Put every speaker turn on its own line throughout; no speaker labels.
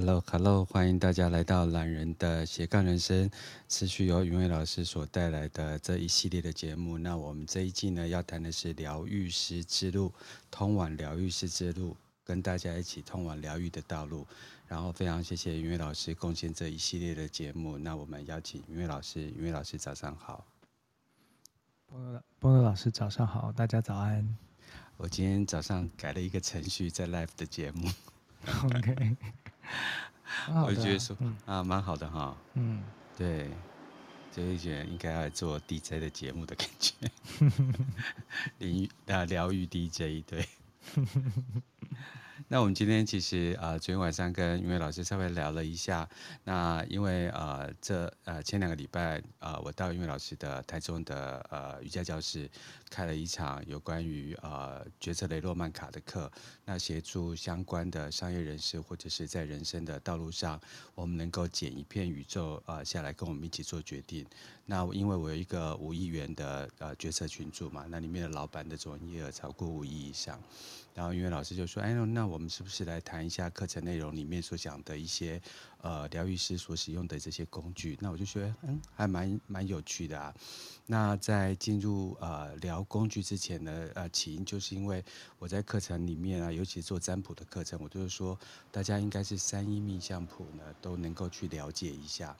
Hello，Hello，hello, 欢迎大家来到懒人的斜杠人生，持续由云伟老师所带来的这一系列的节目。那我们这一季呢，要谈的是疗愈师之路，通往疗愈师之路，跟大家一起通往疗愈的道路。然后非常谢谢云伟老师贡献这一系列的节目。那我们邀请云伟老师，云伟老师早上好。
波诺波诺老师早上好，大家早安。
我今天早上改了一个程序，在 Live 的节目。
OK。
我就觉得说、嗯、啊，蛮好的哈。
嗯，
对，就一觉得应该要来做 DJ 的节目的感觉。疗啊，疗愈 DJ 对。那我们今天其实啊、昨天晚上跟云伟老师稍微聊了一下。那因为呃，这呃前两个礼拜呃，我到云伟老师的台中的呃瑜伽教室开了一场有关于呃决策雷诺曼卡的课。那协助相关的商业人士或者是在人生的道路上，我们能够捡一片宇宙呃下来跟我们一起做决定。那因为我有一个五亿元的呃决策群组嘛，那里面的老板的总营业额超过五亿以上。然后，因为老师就说：“哎，那我们是不是来谈一下课程内容里面所讲的一些呃疗愈师所使用的这些工具？”那我就觉得，嗯，还蛮蛮有趣的啊。那在进入呃聊工具之前呢，呃，起因就是因为我在课程里面啊，尤其做占卜的课程，我就是说，大家应该是三一命相谱呢都能够去了解一下。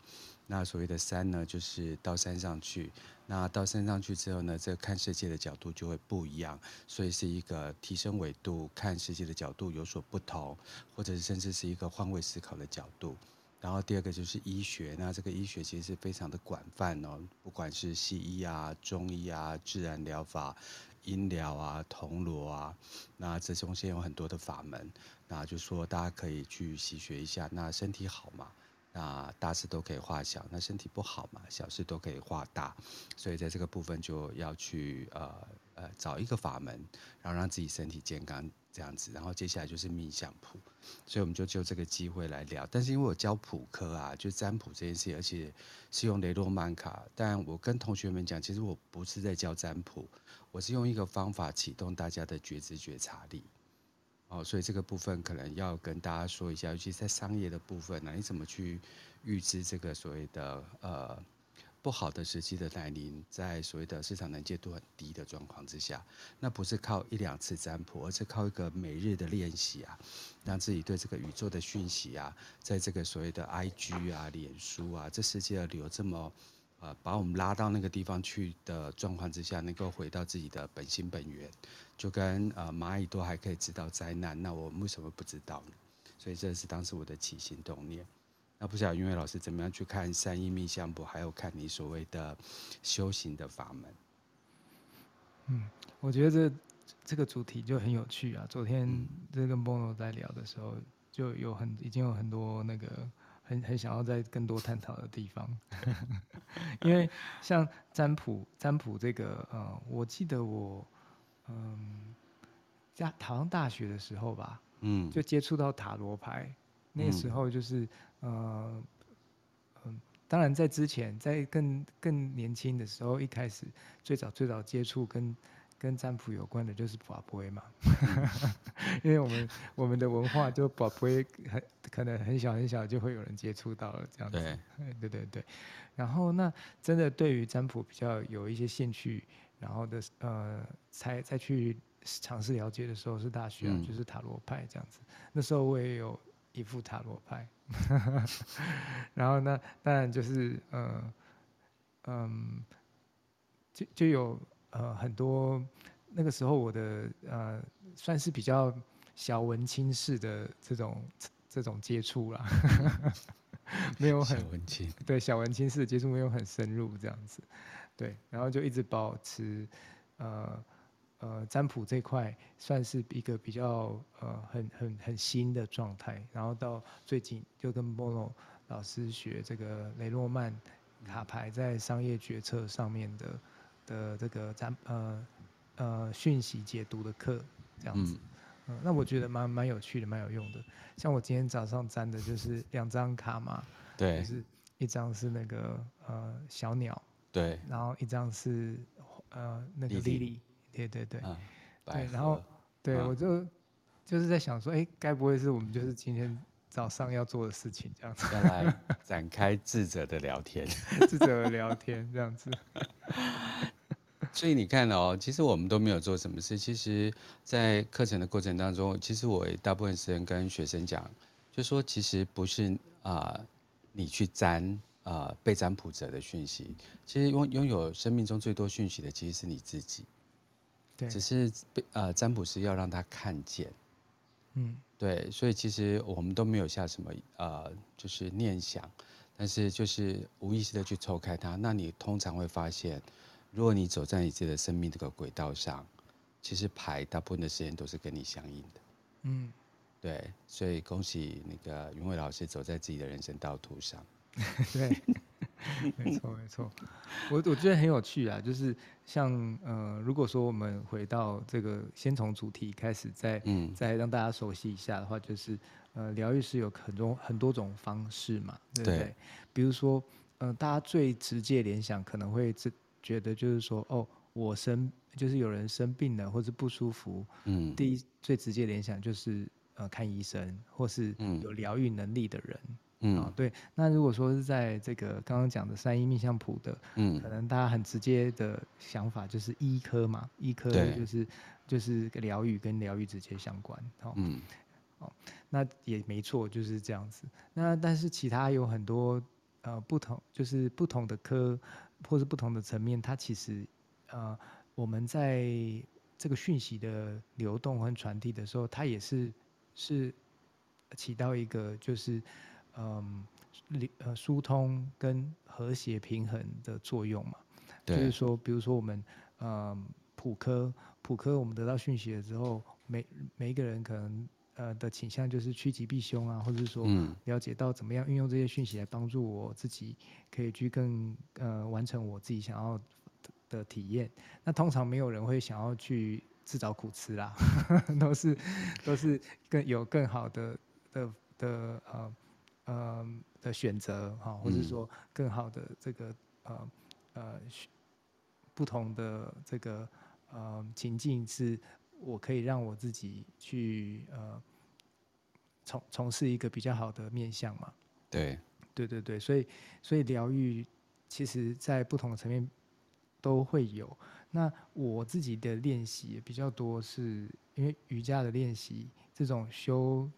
那所谓的山呢，就是到山上去。那到山上去之后呢，这看世界的角度就会不一样，所以是一个提升维度看世界的角度有所不同，或者甚至是一个换位思考的角度。然后第二个就是医学，那这个医学其实是非常的广泛哦，不管是西医啊、中医啊、自然疗法、音疗啊、铜锣啊，那这中间有很多的法门，那就说大家可以去习学一下。那身体好嘛？那大事都可以化小，那身体不好嘛，小事都可以化大，所以在这个部分就要去呃呃找一个法门，然后让自己身体健康这样子，然后接下来就是命相谱，所以我们就就这个机会来聊。但是因为我教普科啊，就占卜这件事，而且是用雷诺曼卡，但我跟同学们讲，其实我不是在教占卜，我是用一个方法启动大家的觉知觉察力。哦，所以这个部分可能要跟大家说一下，尤其在商业的部分呢，你怎么去预知这个所谓的呃不好的时机的来临，在所谓的市场能见度很低的状况之下，那不是靠一两次占卜，而是靠一个每日的练习啊，让自己对这个宇宙的讯息啊，在这个所谓的 IG 啊、脸书啊，这世界流这么。呃，把我们拉到那个地方去的状况之下，能够回到自己的本心本源，就跟呃蚂蚁都还可以知道灾难，那我们为什么不知道呢？所以这是当时我的起心动念。那不晓得云伟老师怎么样去看三一命相簿，还有看你所谓的修行的法门？
嗯，我觉得这这个主题就很有趣啊。昨天这跟 Bono 在聊的时候，就有很已经有很多那个。很很想要在更多探讨的地方，因为像占卜，占卜这个，呃，我记得我，嗯，在好像大学的时候吧，嗯，就接触到塔罗牌，那个时候就是，呃，嗯，当然在之前，在更更年轻的时候，一开始最早最早接触跟。跟占卜有关的就是博杯嘛，因为我们我们的文化就博杯很可能很小很小就会有人接触到了这样子，对，对对对。然后那真的对于占卜比较有一些兴趣，然后的呃才再去尝试了解的时候是大学，嗯、就是塔罗牌这样子。那时候我也有一副塔罗牌，然后那当然就是呃嗯就就有。呃，很多那个时候我的呃，算是比较小文青式的这种这种接触啦，没有很
文青，
对小文青式的接触没有很深入这样子，对，然后就一直保持呃呃占卜这块算是一个比较呃很很很新的状态，然后到最近就跟 Bono 老师学这个雷诺曼卡牌在商业决策上面的。的这个占呃呃讯息解读的课这样子，嗯，嗯，那我觉得蛮蛮有趣的，蛮有用的。像我今天早上粘的就是两张卡嘛，
对，
就是一张是那个呃小鸟，
对，
然后一张是呃那个 Lily，对对对，
嗯，
对，然后对、嗯、我就就是在想说，哎，该不会是我们就是今天早上要做的事情，这样子。
要来展开智者的聊天，
智者的聊天这样子。
所以你看哦，其实我们都没有做什么事。其实，在课程的过程当中，其实我大部分时间跟学生讲，就说其实不是啊、呃，你去占啊、呃、被占卜者的讯息，其实拥拥有生命中最多讯息的其实是你自己。
对，
只是被呃占卜师要让他看见。
嗯，
对，所以其实我们都没有下什么呃，就是念想，但是就是无意识的去抽开它。那你通常会发现。如果你走在你自己的生命这个轨道上，其实牌大部分的时间都是跟你相应的。
嗯，
对，所以恭喜那个云伟老师走在自己的人生道途上。
对，没错没错。我我觉得很有趣啊，就是像呃，如果说我们回到这个，先从主题开始再，再嗯，再让大家熟悉一下的话，就是呃，疗愈是有很多很多种方式嘛，对不对？对，比如说呃，大家最直接联想可能会这。觉得就是说，哦，我生就是有人生病了或者不舒服，嗯，第一最直接联想就是呃看医生或是有疗愈能力的人，嗯，啊，对。那如果说是在这个刚刚讲的三一命相谱的，嗯，可能大家很直接的想法就是医科嘛，医科就是就是疗愈跟疗愈直接相关，哦，嗯，哦，那也没错，就是这样子。那但是其他有很多呃不同，就是不同的科。或是不同的层面，它其实，呃，我们在这个讯息的流动和传递的时候，它也是是起到一个就是，嗯，呃，疏通跟和谐平衡的作用嘛。对。就是说，比如说我们，嗯，普科普科，我们得到讯息了之后，每每一个人可能。呃的倾向就是趋吉避凶啊，或者是说了解到怎么样运用这些讯息来帮助我自己，可以去更呃完成我自己想要的，的体验。那通常没有人会想要去自找苦吃啦，都是都是更有更好的的的呃呃的选择哈，或者说更好的这个呃呃不同的这个呃情境是。我可以让我自己去呃从从事一个比较好的面向嘛？
对，
对对对，所以所以疗愈其实在不同的层面都会有。那我自己的练习也比较多，是因为瑜伽的练习这种修，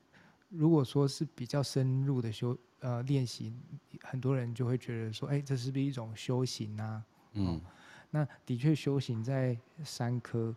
如果说是比较深入的修呃练习，很多人就会觉得说，哎，这是不是一种修行啊？嗯，那的确修行在三科。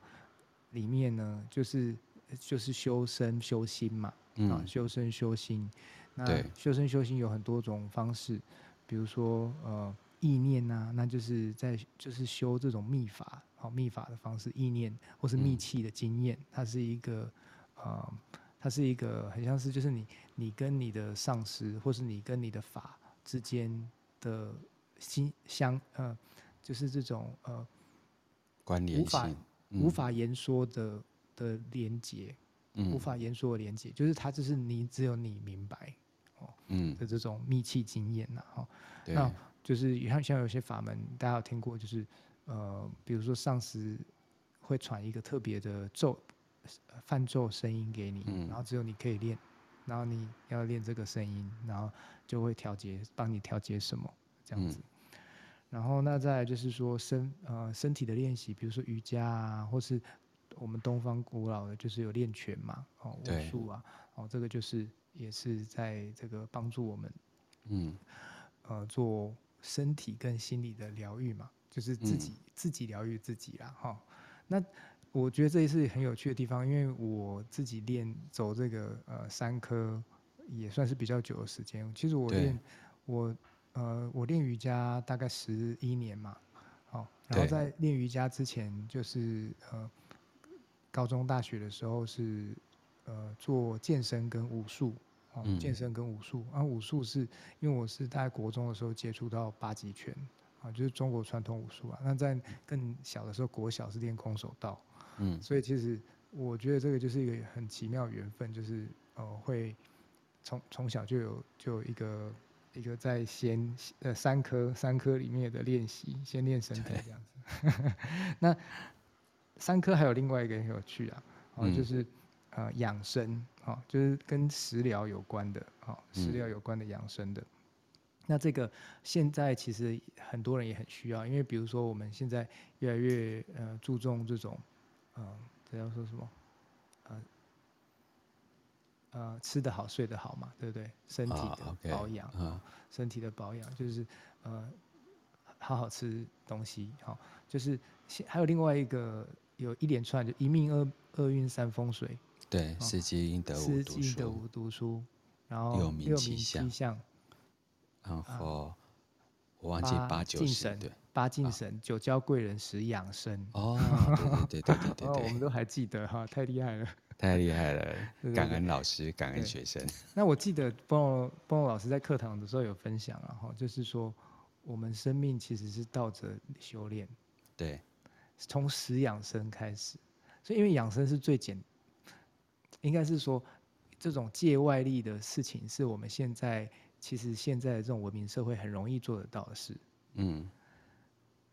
里面呢，就是就是修身修心嘛，嗯、啊，修身修心。那修身修心有很多种方式，比如说呃意念呐、啊，那就是在就是修这种秘法，好、啊、秘法的方式，意念或是密契的经验，嗯、它是一个呃，它是一个很像是就是你你跟你的上司或是你跟你的法之间的心相呃，就是这种呃
关联性。
无法言说的的连接，嗯、无法言说的连接，就是它就是你只有你明白哦，嗯。的这种密契经验呐，哈，那就是像像有些法门，大家有听过，就是呃，比如说上师会传一个特别的咒梵咒声音给你，嗯、然后只有你可以练，然后你要练这个声音，然后就会调节，帮你调节什么这样子。嗯。然后那再来就是说身呃身体的练习，比如说瑜伽啊，或是我们东方古老的就是有练拳嘛，哦武术啊，哦这个就是也是在这个帮助我们，嗯，呃做身体跟心理的疗愈嘛，就是自己、嗯、自己疗愈自己啦，哈、哦。那我觉得这也是很有趣的地方，因为我自己练走这个呃三科也算是比较久的时间，其实我练我。呃，我练瑜伽大概十一年嘛，好、哦，然后在练瑜伽之前，就是呃，高中、大学的时候是呃做健身跟武术，哦，嗯、健身跟武术，然、啊、后武术是因为我是在国中的时候接触到八极拳，啊，就是中国传统武术啊。那在更小的时候，国小是练空手道，嗯，所以其实我觉得这个就是一个很奇妙的缘分，就是呃会从从小就有就有一个。一个在先呃三科三科里面的练习，先练身体这样子。那三科还有另外一个很有趣啊，哦、嗯，就是呃养生啊，就是跟食疗有关的啊，食疗有关的养生的。嗯、那这个现在其实很多人也很需要，因为比如说我们现在越来越呃注重这种，嗯、呃，这要说什么？呃呃，吃得好，睡得好嘛，对不对？身体的保养，啊 okay, 啊、身体的保养就是呃，好好吃东西，好、哦，就是还有另外一个有一连串，就一命二二运三风水，
对，四积阴德五读书，五读书，然后六名七相，然后我忘记八九神，对，
八敬神，九交贵人，十养生。
哦，对对对对对对，
我们都还记得哈，太厉害了。
太厉害了，感恩老师，感恩学生。
那我记得波波老师在课堂的时候有分享啊，哈，就是说我们生命其实是倒着修炼，
对，
从食养生开始，所以因为养生是最简，应该是说这种借外力的事情，是我们现在其实现在的这种文明社会很容易做得到的事，嗯，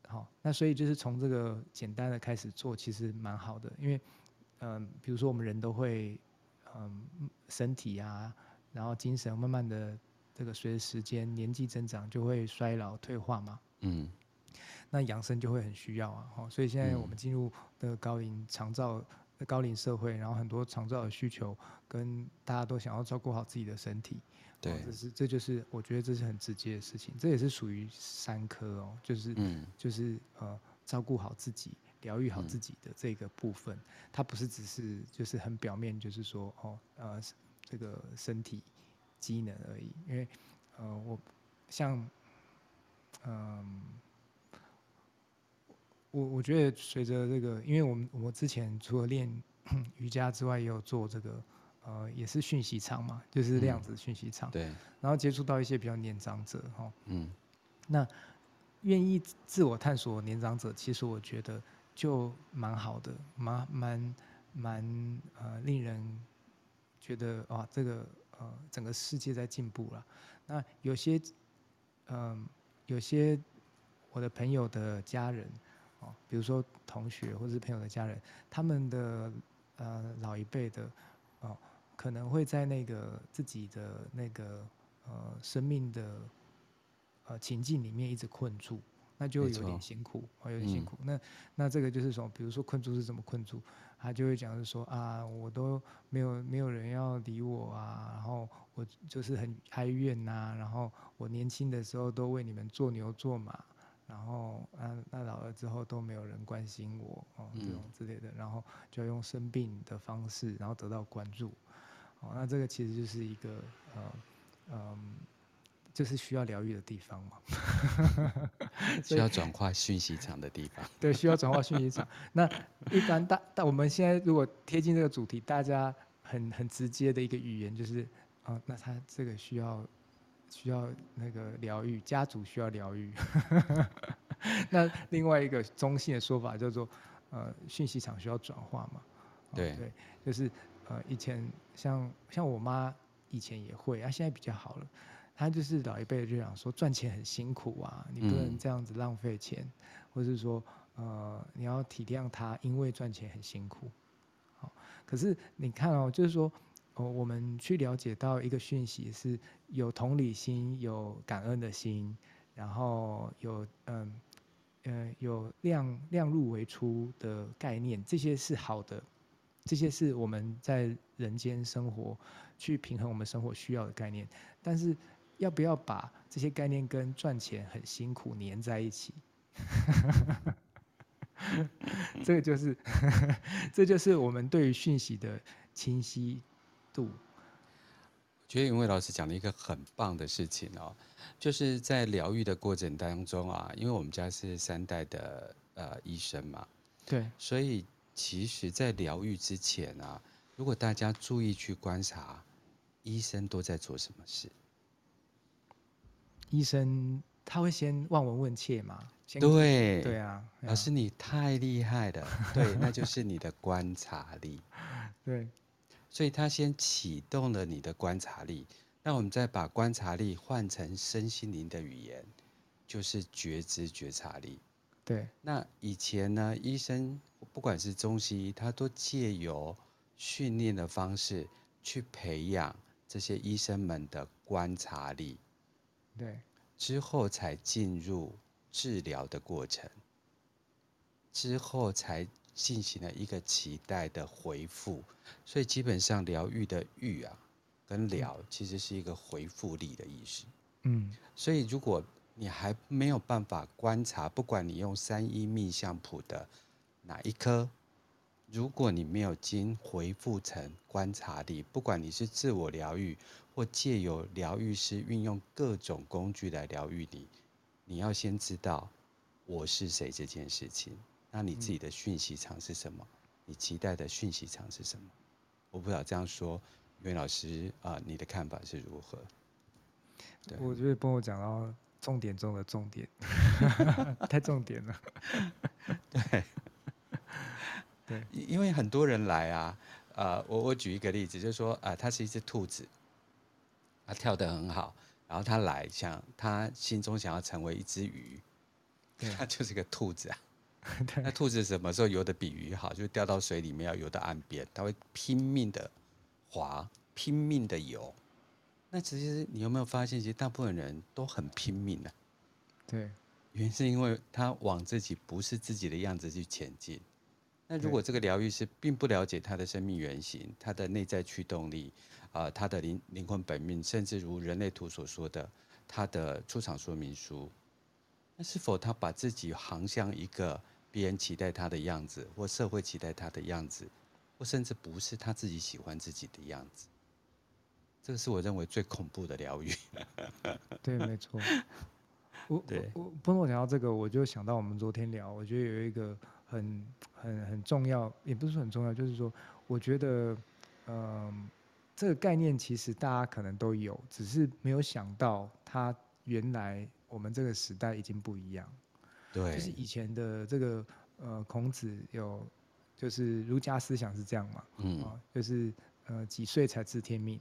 好，那所以就是从这个简单的开始做，其实蛮好的，因为。嗯，比如说我们人都会，嗯，身体啊，然后精神慢慢的这个随着时间年纪增长就会衰老退化嘛。嗯，那养生就会很需要啊。哦，所以现在我们进入那个高龄长照的高龄社会，然后很多长照的需求跟大家都想要照顾好自己的身体。
对，
这是这就是我觉得这是很直接的事情，这也是属于三科哦，就是嗯，就是呃照顾好自己。疗愈好自己的这个部分，嗯、它不是只是就是很表面，就是说哦呃这个身体机能而已。因为呃我像嗯、呃、我我觉得随着这个，因为我们我之前除了练 瑜伽之外，也有做这个呃也是讯息场嘛，就是量子讯息场。对。然后接触到一些比较年长者哈。嗯。那愿意自我探索年长者，其实我觉得。就蛮好的，蛮蛮蛮呃，令人觉得哇，这个呃，整个世界在进步了。那有些嗯、呃，有些我的朋友的家人哦，比如说同学或者是朋友的家人，他们的呃老一辈的哦，可能会在那个自己的那个呃生命的呃情境里面一直困住。那就有点辛苦，哦，有点辛苦。嗯、那那这个就是说，比如说困住是怎么困住？他就会讲是说啊，我都没有没有人要理我啊，然后我就是很哀怨呐、啊，然后我年轻的时候都为你们做牛做马，然后啊那老了之后都没有人关心我哦，这种之类的，然后就要用生病的方式，然后得到关注。哦，那这个其实就是一个呃嗯。就是需要疗愈的地方嘛，
需要转化讯息场的地方。
对，需要转化讯息场。那一般大，但我们现在如果贴近这个主题，大家很很直接的一个语言就是，啊，那他这个需要需要那个疗愈，家族需要疗愈。那另外一个中性的说法叫做，呃，讯息场需要转化嘛。
对
对，就是呃，以前像像我妈以前也会，啊，现在比较好了。她就是老一辈就想说，赚钱很辛苦啊，你不能这样子浪费钱，嗯、或者是说呃你要体谅他，因为赚钱很辛苦。好，可是你看哦，就是说哦，我们去了解到一个讯息是有同理心、有感恩的心，然后有嗯呃有量量入为出的概念，这些是好的，这些是我们在人间生活去平衡我们生活需要的概念，但是。要不要把这些概念跟赚钱很辛苦粘在一起？这个就是，这就是我们对于讯息的清晰度。
我觉得云伟老师讲了一个很棒的事情哦，就是在疗愈的过程当中啊，因为我们家是三代的呃医生嘛，
对，
所以其实，在疗愈之前啊，如果大家注意去观察，医生都在做什么事？
医生他会先望闻问切嘛？
对
对啊，
老师你太厉害了，对，那就是你的观察力。
对，
所以他先启动了你的观察力，那我们再把观察力换成身心灵的语言，就是觉知觉察力。
对，
那以前呢，医生不管是中西医，他都借由训练的方式去培养这些医生们的观察力，
对，
之后才进入治疗的过程，之后才进行了一个期待的回复，所以基本上疗愈的愈啊，跟疗其实是一个回复力的意思。
嗯，
所以如果你还没有办法观察，不管你用三一命相谱的哪一科，如果你没有经回复成观察力，不管你是自我疗愈或借由疗愈师运用各种工具来疗愈你，你要先知道我是谁这件事情。那你自己的讯息场是什么？你期待的讯息场是什么？我不知道这样说，袁老师啊、呃，你的看法是如何？对，
我觉得帮我讲到。重点中的重点，太重点了。
对，对，因为很多人来啊，呃，我我举一个例子，就是说，啊、呃，他是一只兔子，他跳得很好，然后他来想，他心中想要成为一只鱼，他就是个兔子啊。那兔子什么时候游的比鱼好？就掉到水里面要游到岸边，它会拼命的划，拼命的游。那其实你有没有发现，其实大部分人都很拼命的、啊。
对，
原因是因为他往自己不是自己的样子去前进。那如果这个疗愈师并不了解他的生命原型、他的内在驱动力啊、呃、他的灵灵魂本命，甚至如人类图所说的他的出场说明书，那是否他把自己航向一个别人期待他的样子，或社会期待他的样子，或甚至不是他自己喜欢自己的样子？这个是我认为最恐怖的疗愈。
对，没错。我对我不过我讲到这个，我就想到我们昨天聊，我觉得有一个很很很重要，也不是很重要，就是说，我觉得，嗯、呃，这个概念其实大家可能都有，只是没有想到，它原来我们这个时代已经不一样。
对，
就是以前的这个呃，孔子有，就是儒家思想是这样嘛，嗯，啊、就是。呃，几岁才知天命？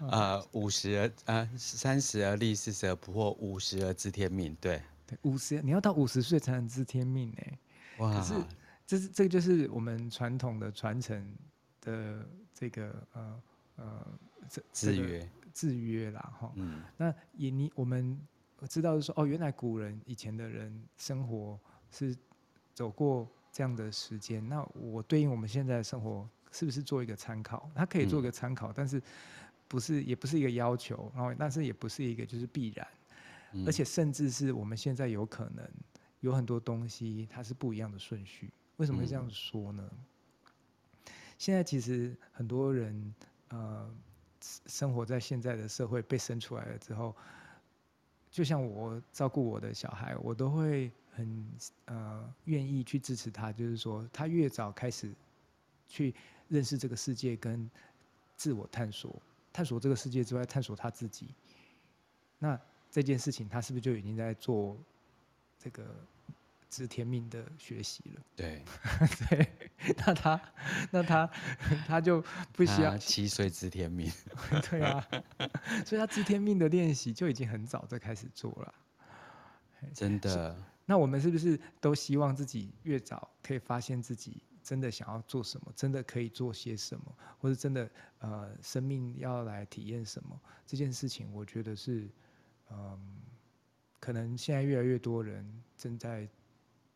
啊，五十而啊，三十而立，四十而不惑，五十而知天命。对，
对，五十你要到五十岁才能知天命呢。哇！可是这是这个就是我们传统的传承的这个呃呃这
制约
制约啦哈。嗯。那也你我们知道是说哦，原来古人以前的人生活是走过。这样的时间，那我对应我们现在的生活，是不是做一个参考？它可以做一个参考，嗯、但是不是也不是一个要求，然后但是也不是一个就是必然，嗯、而且甚至是我们现在有可能有很多东西它是不一样的顺序。为什么会这样说呢？嗯、现在其实很多人呃生活在现在的社会被生出来了之后，就像我照顾我的小孩，我都会。很呃愿意去支持他，就是说他越早开始去认识这个世界跟自我探索，探索这个世界之外，探索他自己。那这件事情他是不是就已经在做这个知天命的学习了？
对，
对。那他那他他就不需要
七岁知天命。
对啊，所以他知天命的练习就已经很早在开始做了。
真的。
那我们是不是都希望自己越早可以发现自己真的想要做什么，真的可以做些什么，或者真的呃生命要来体验什么？这件事情，我觉得是嗯，可能现在越来越多人正在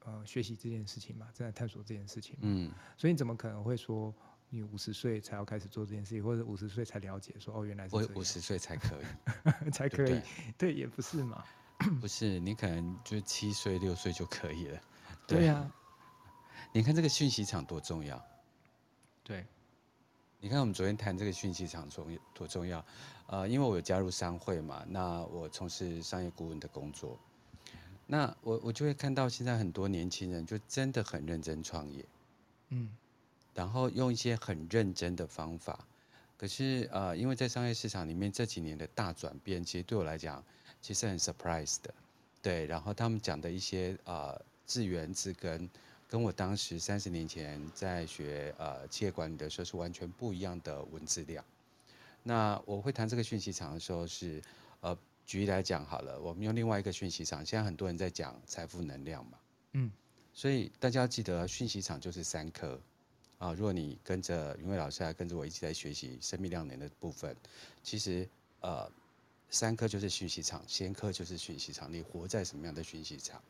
呃学习这件事情嘛，正在探索这件事情。嗯，所以你怎么可能会说你五十岁才要开始做这件事情，或者五十岁才了解说哦原来是
我五十岁才可以，
才可以，对，对，也不是嘛。
不是，你可能就七岁六岁就可以了。
对呀、啊，
你看这个讯息场多重要。
对，
你看我们昨天谈这个讯息场重多重要。呃，因为我有加入商会嘛，那我从事商业顾问的工作，那我我就会看到现在很多年轻人就真的很认真创业，嗯，然后用一些很认真的方法。可是呃，因为在商业市场里面这几年的大转变，其实对我来讲。其实很 surprise 的，对，然后他们讲的一些呃自源自根，跟我当时三十年前在学呃企业管理的时候是完全不一样的文字量。那我会谈这个讯息场的时候是，呃，举例来讲好了，我们用另外一个讯息场，现在很多人在讲财富能量嘛，嗯，所以大家要记得讯息场就是三颗，啊，如果你跟着云伟老师，还跟着我一起在学习生命量能的部分，其实呃，三颗就是讯息场，先颗就是讯息场，你活在什么样的讯息场？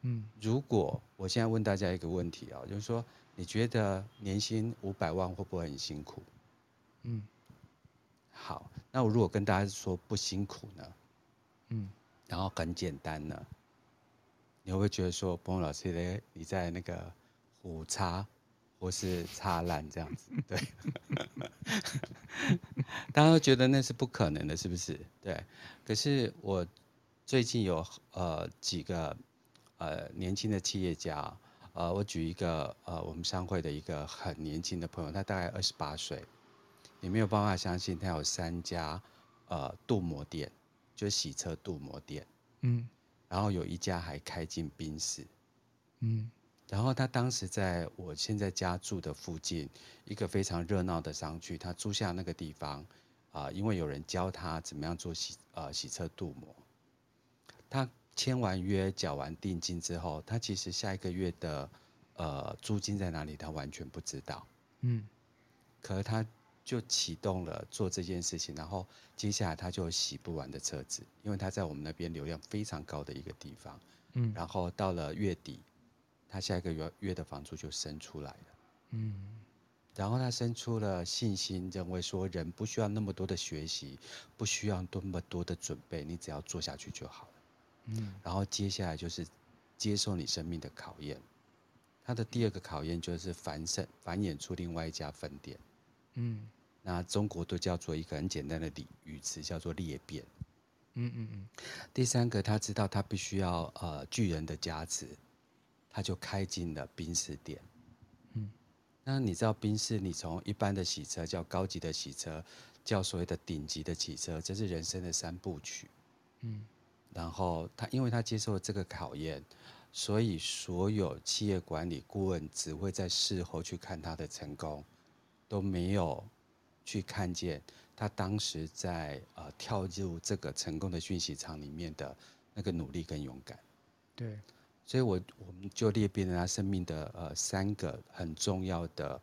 嗯，
如果我现在问大家一个问题啊，就是说，你觉得年薪五百万会不会很辛苦？
嗯，
好，那我如果跟大家说不辛苦呢？
嗯，然
后很简单呢，你会不会觉得说，波波老师嘞，你在那个虎叉或是叉烂这样子？对，大家都觉得那是不可能的，是不是？对，可是我最近有呃几个。呃，年轻的企业家，呃，我举一个呃，我们商会的一个很年轻的朋友，他大概二十八岁，你没有办法相信他有三家呃镀膜店，就洗车镀膜店，
嗯，
然后有一家还开进宾士，
嗯，
然后他当时在我现在家住的附近一个非常热闹的商区，他租下那个地方啊，呃，因为有人教他怎么样做洗呃洗车镀膜，他。签完约、缴完定金之后，他其实下一个月的呃租金在哪里，他完全不知道。
嗯，
可是他就启动了做这件事情，然后接下来他就洗不完的车子，因为他在我们那边流量非常高的一个地方。
嗯，
然后到了月底，他下一个月月的房租就生出来了。
嗯，
然后他生出了信心，认为说人不需要那么多的学习，不需要那么多的准备，你只要做下去就好了。
嗯，
然后接下来就是接受你生命的考验，他的第二个考验就是繁盛繁衍出另外一家分店。
嗯，
那中国都叫做一个很简单的语语词，叫做裂变。
嗯嗯嗯。
第三个，他知道他必须要呃巨人的加持，他就开进了宾士店。
嗯，
那你知道宾士，你从一般的洗车叫高级的洗车，叫所谓的顶级的洗车，这是人生的三部曲。
嗯。
然后他，因为他接受了这个考验，所以所有企业管理顾问只会在事后去看他的成功，都没有去看见他当时在呃跳入这个成功的讯息场里面的那个努力跟勇敢。
对，
所以我我们就列编了他生命的呃三个很重要的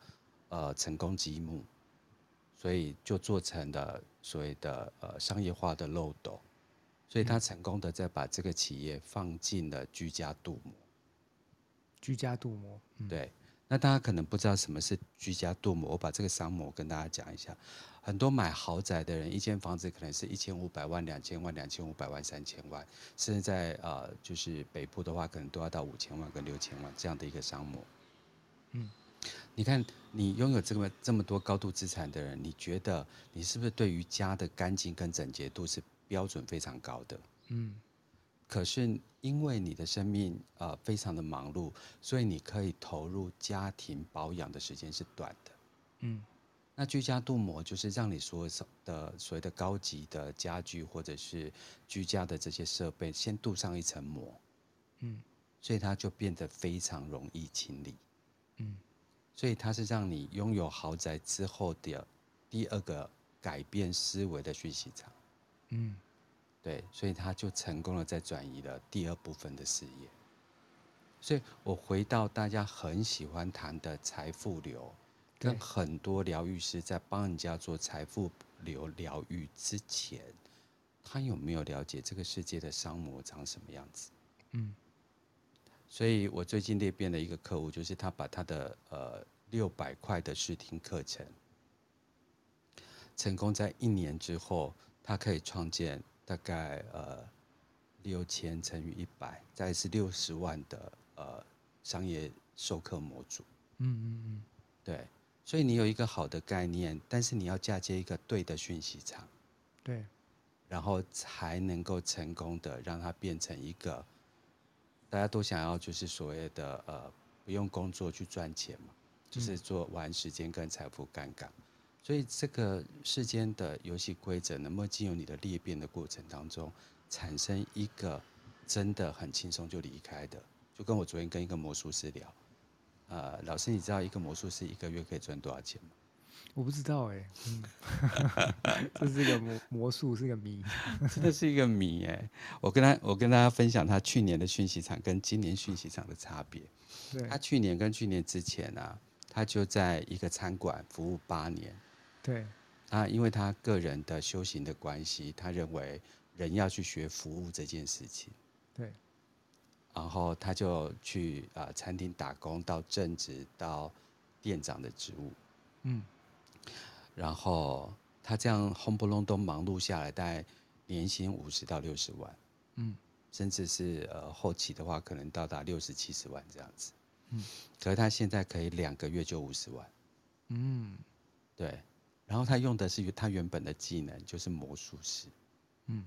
呃成功积木，所以就做成了所谓的呃商业化的漏斗。所以他成功的在把这个企业放进了居家镀膜。
居家镀膜，
嗯，对。那大家可能不知道什么是居家镀膜，我把这个商模跟大家讲一下。很多买豪宅的人，一间房子可能是一千五百万、两千万、两千五百万、三千万，甚至在呃，就是北部的话，可能都要到五千万跟六千万这样的一个商模。
嗯，
你看，你拥有这么这么多高度资产的人，你觉得你是不是对于家的干净跟整洁度是？标准非常高的，
嗯，
可是因为你的生命呃非常的忙碌，所以你可以投入家庭保养的时间是短的，
嗯，
那居家镀膜就是让你所有的所谓的高级的家具或者是居家的这些设备先镀上一层膜，
嗯，
所以它就变得非常容易清理，
嗯，
所以它是让你拥有豪宅之后的第二个改变思维的讯息场。
嗯，
对，所以他就成功的在转移了第二部分的事业。所以我回到大家很喜欢谈的财富流，跟很多疗愈师在帮人家做财富流疗愈之前，他有没有了解这个世界的商模长什么样子？
嗯，
所以我最近那边的一个客户，就是他把他的呃六百块的试听课程，成功在一年之后。他可以创建大概呃六千乘以一百，再是六十万的呃商业授课模组。
嗯嗯嗯，
对，所以你有一个好的概念，但是你要嫁接一个对的讯息场，
对，
然后才能够成功的让它变成一个大家都想要就是所谓的呃不用工作去赚钱嘛，就是做完时间跟财富杠杆。所以这个世间的游戏规则，能不能经由你的裂变的过程当中，产生一个真的很轻松就离开的？就跟我昨天跟一个魔术师聊，呃，老师，你知道一个魔术师一个月可以赚多少钱吗？
我不知道哎、欸，嗯，这是一个魔魔术，是个谜，
真的是一个谜哎。我跟他，我跟大家分享他去年的讯息场跟今年讯息场的差别。
对，
他去年跟去年之前啊。他就在一个餐馆服务八年。
对。
啊因为他个人的修行的关系，他认为人要去学服务这件事情。
对。
然后他就去啊、呃、餐厅打工，到正职，到店长的职务。嗯。然后他这样轰不隆咚忙碌下来，大概年薪五十到六十万。嗯。甚至是呃后期的话，可能到达六十七十万这样子。嗯。可是他现在可以两个月就五十万。嗯。对。然后他用的是他原本的技能，就是魔术师。嗯。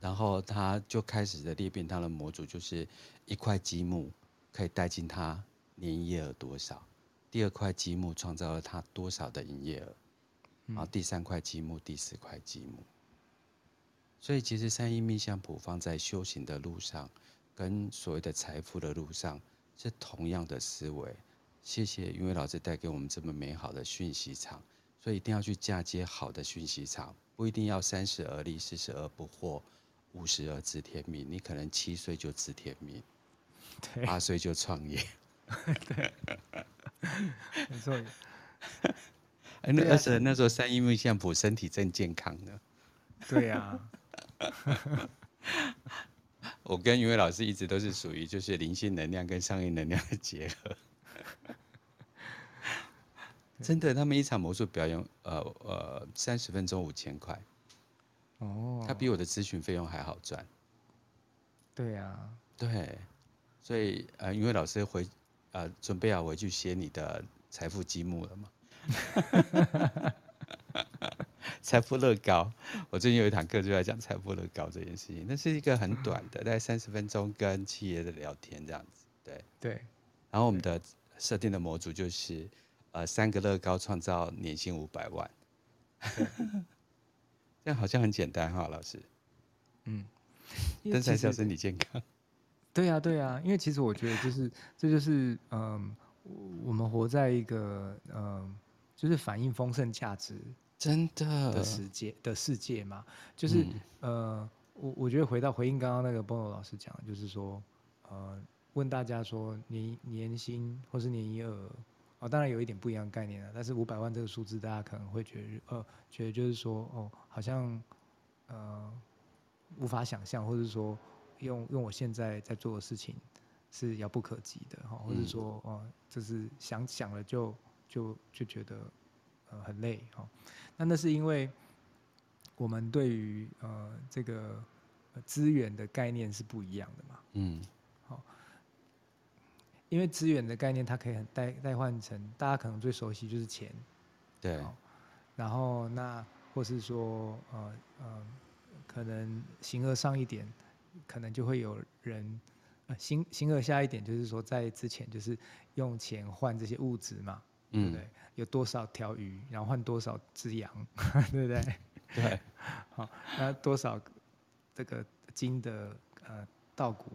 然后他就开始的裂变他的模组，就是一块积木可以带进他年营业额多少，第二块积木创造了他多少的营业额，然后第三块积木、第四块积木。所以其实三一命相谱放在修行的路上，跟所谓的财富的路上是同样的思维。谢谢云伟老师带给我们这么美好的讯息场。所以一定要去嫁接好的讯息场，不一定要三十而立，四十而不惑，五十而知天命。你可能七岁就知天命，八岁就创业。
对，没错。
哎，那时候那时候三一命相谱身体正健康呢。
对呀、啊。
我跟云伟老师一直都是属于就是灵性能量跟商业能量的结合。真的，他们一场魔术表演，呃呃，三十分钟五千块，哦，他比我的咨询费用还好赚。
对呀、啊，
对，所以呃，因为老师回，呃，准备要回去写你的财富积木了嘛，财富乐高，我最近有一堂课就在讲财富乐高这件事情，那是一个很短的，大概三十分钟跟企业的聊天这样子，对。
对，
然后我们的设定的模组就是。呃，三个乐高创造年薪五百万，这样好像很简单哈，老师。嗯，但是要身体健康。
对呀、啊，对呀、啊，因为其实我觉得就是，这就是嗯，我们活在一个嗯，就是反映丰盛价值
真的
的世界的世界嘛，就是、嗯、呃，我我觉得回到回应刚刚那个 Bono 老师讲，就是说呃，问大家说年年薪或是年营业额。哦，当然有一点不一样的概念了，但是五百万这个数字，大家可能会觉得，呃，觉得就是说，哦，好像，呃，无法想象，或者说用用我现在在做的事情是遥不可及的，哈，或者说，哦、呃，就是想想了就就就觉得，呃，很累，哈。那那是因为我们对于呃这个资源的概念是不一样的嘛，嗯。因为资源的概念，它可以很代代换成大家可能最熟悉就是钱，
对。
然后那或是说呃呃，可能形而上一点，可能就会有人呃形形而下一点，就是说在之前就是用钱换这些物质嘛，嗯、对不对？有多少条鱼，然后换多少只羊，对不对？
对。
好，那多少这个金的呃稻谷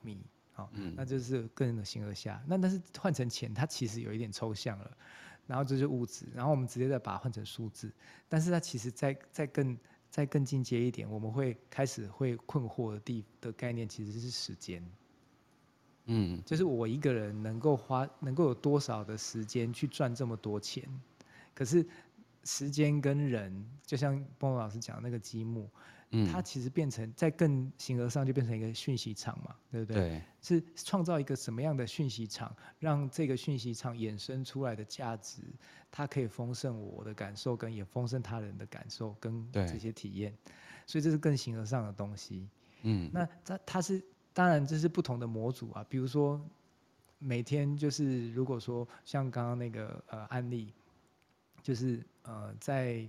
米。好，那就是个人的形而下。那但是换成钱，它其实有一点抽象了。然后这是物质，然后我们直接再把它换成数字。但是它其实再再更再更进阶一点，我们会开始会困惑的地的概念其实是时间。嗯，就是我一个人能够花能够有多少的时间去赚这么多钱？可是时间跟人，就像波波老师讲的那个积木。它其实变成在更形而上就变成一个讯息场嘛，对不对？对。是创造一个什么样的讯息场，让这个讯息场衍生出来的价值，它可以丰盛我的感受，跟也丰盛他人的感受跟这些体验。所以这是更形而上的东西。嗯。那它它是当然这是不同的模组啊，比如说每天就是如果说像刚刚那个呃案例，就是呃在。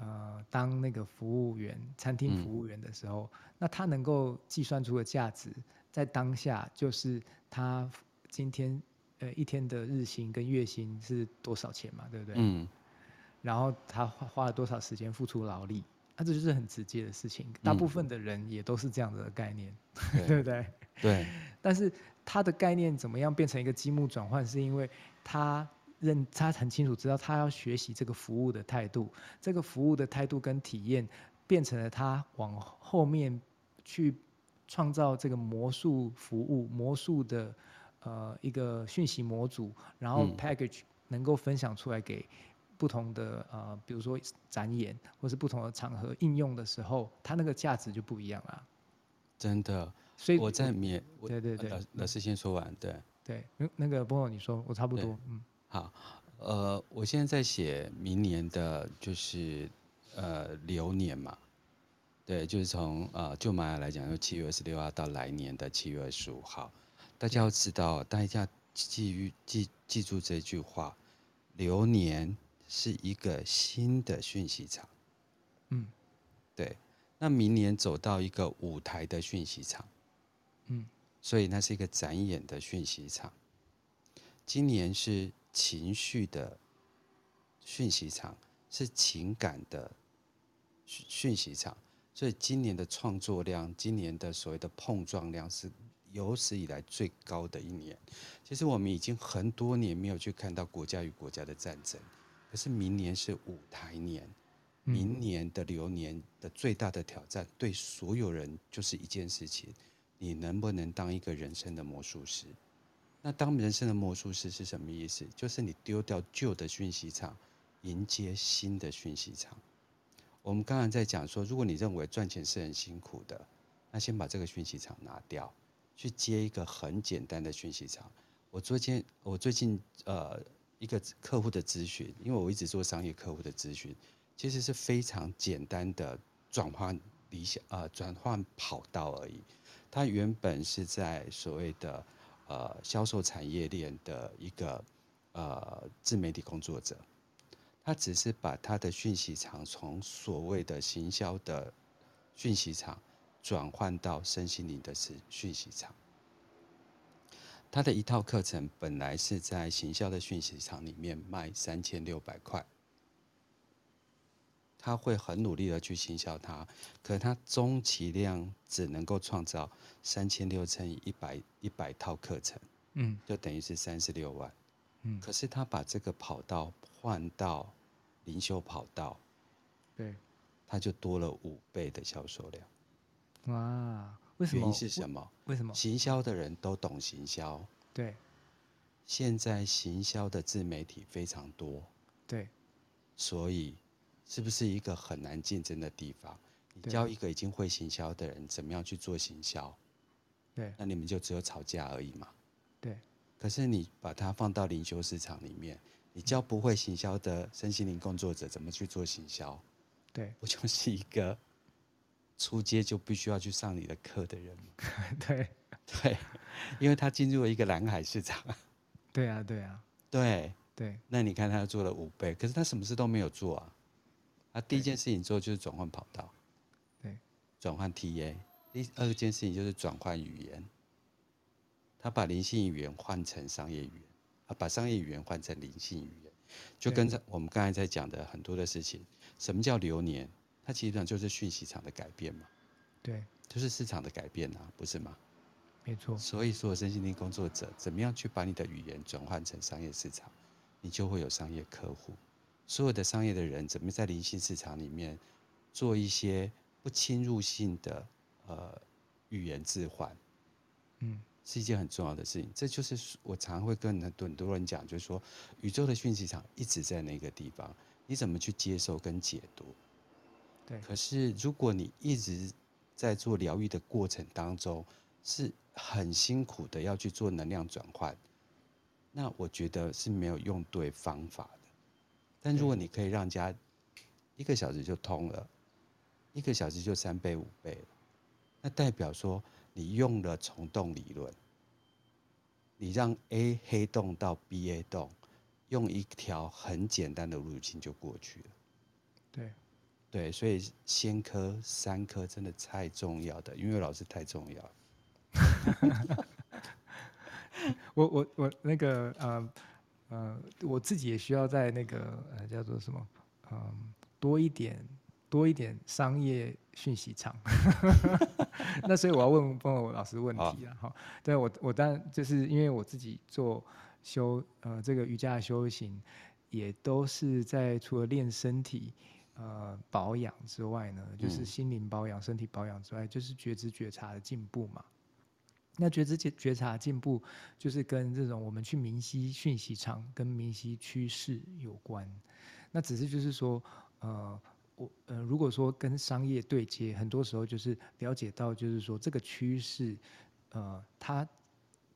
呃，当那个服务员、餐厅服务员的时候，嗯、那他能够计算出的价值，在当下就是他今天呃一天的日薪跟月薪是多少钱嘛，对不对？嗯。然后他花花了多少时间付出劳力，那、啊、这就是很直接的事情。大部分的人也都是这样的概念，嗯、对不对？
对。
但是他的概念怎么样变成一个积木转换，是因为他。认他很清楚知道，他要学习这个服务的态度，这个服务的态度跟体验，变成了他往后面去创造这个魔术服务、魔术的呃一个讯息模组，然后 package 能够分享出来给不同的呃，比如说展演或是不同的场合应用的时候，它那个价值就不一样了。
真的，
所以
我在面，
对对对，
老老师先说完，对。
对，那个波波你说，我差不多，嗯，
好，呃，我现在在写明年的就是呃流年嘛，对，就是从呃就玛雅来讲，就七月二十六号到来年的七月二十五号，大家要知道，大家记记记住这句话，流年。是一个新的讯息场，
嗯，
对。那明年走到一个舞台的讯息场，
嗯，
所以那是一个展演的讯息场。今年是情绪的讯息场，是情感的讯讯息场，所以今年的创作量，今年的所谓的碰撞量是有史以来最高的一年。其实我们已经很多年没有去看到国家与国家的战争。可是明年是舞台年，明年的流年的最大的挑战，对所有人就是一件事情：你能不能当一个人生的魔术师？那当人生的魔术师是什么意思？就是你丢掉旧的讯息场，迎接新的讯息场。我们刚刚在讲说，如果你认为赚钱是很辛苦的，那先把这个讯息场拿掉，去接一个很简单的讯息场。我昨天，我最近呃。一个客户的咨询，因为我一直做商业客户的咨询，其实是非常简单的转换理想、呃，转换跑道而已。他原本是在所谓的呃销售产业链的一个呃自媒体工作者，他只是把他的讯息场从所谓的行销的讯息场转换到身心灵的是讯息场。他的一套课程本来是在行销的讯息场里面卖三千六百块，他会很努力的去行销它，可是他终其量只能够创造三千六乘以一百一百套课程，
嗯，
就等于是三十六万，
嗯，
可是他把这个跑道换到灵修跑道，
对，
他就多了五倍的销售量，
哇。为什么？
原因是什么？
为什么？
行销的人都懂行销。
对。
现在行销的自媒体非常多。
对。
所以，是不是一个很难竞争的地方？你教一个已经会行销的人怎么样去做行销？
对。
那你们就只有吵架而已嘛。
对。
可是你把它放到灵修市场里面，你教不会行销的身心灵工作者怎么去做行销？
对。
不就是一个？出街就必须要去上你的课的人，
对
对，因为他进入了一个蓝海市场。
对啊，对啊，
对
对。
那你看他做了五倍，可是他什么事都没有做啊。他第一件事情做就是转换跑道，
对，
转换 TA。第二件事情就是转换语言，他把灵性语言换成商业语言，啊把商业语言换成灵性语言，就跟我们刚才在讲的很多的事情。什么叫流年？它其实上就是讯息场的改变嘛，
对，
就是市场的改变啊，不是吗？
没错。所
以，所有身心灵工作者怎么样去把你的语言转换成商业市场，你就会有商业客户。所有的商业的人怎么在灵性市场里面做一些不侵入性的呃语言置换，
嗯，
是一件很重要的事情。这就是我常会跟很多很多人讲，就是说宇宙的讯息场一直在那个地方，你怎么去接受跟解读？
对，
可是如果你一直在做疗愈的过程当中，是很辛苦的，要去做能量转换，那我觉得是没有用对方法的。但如果你可以让家一个小时就通了，一个小时就三倍五倍了，那代表说你用了虫洞理论，你让 A 黑洞到 B A 洞，用一条很简单的路径就过去了。
对。
对，所以先科三科真的太重要的，因为老师太重要了。
我我我那个呃呃，我自己也需要在那个呃叫做什么嗯、呃、多一点多一点商业讯息场。那所以我要问问我老师问题了哈。对我我当然就是因为我自己做修呃这个瑜伽的修行，也都是在除了练身体。呃，保养之外呢，就是心灵保养、嗯、身体保养之外，就是觉知觉察的进步嘛。那觉知觉觉察进步，就是跟这种我们去明晰讯息场跟明晰趋势有关。那只是就是说，呃，我呃，如果说跟商业对接，很多时候就是了解到，就是说这个趋势，呃，它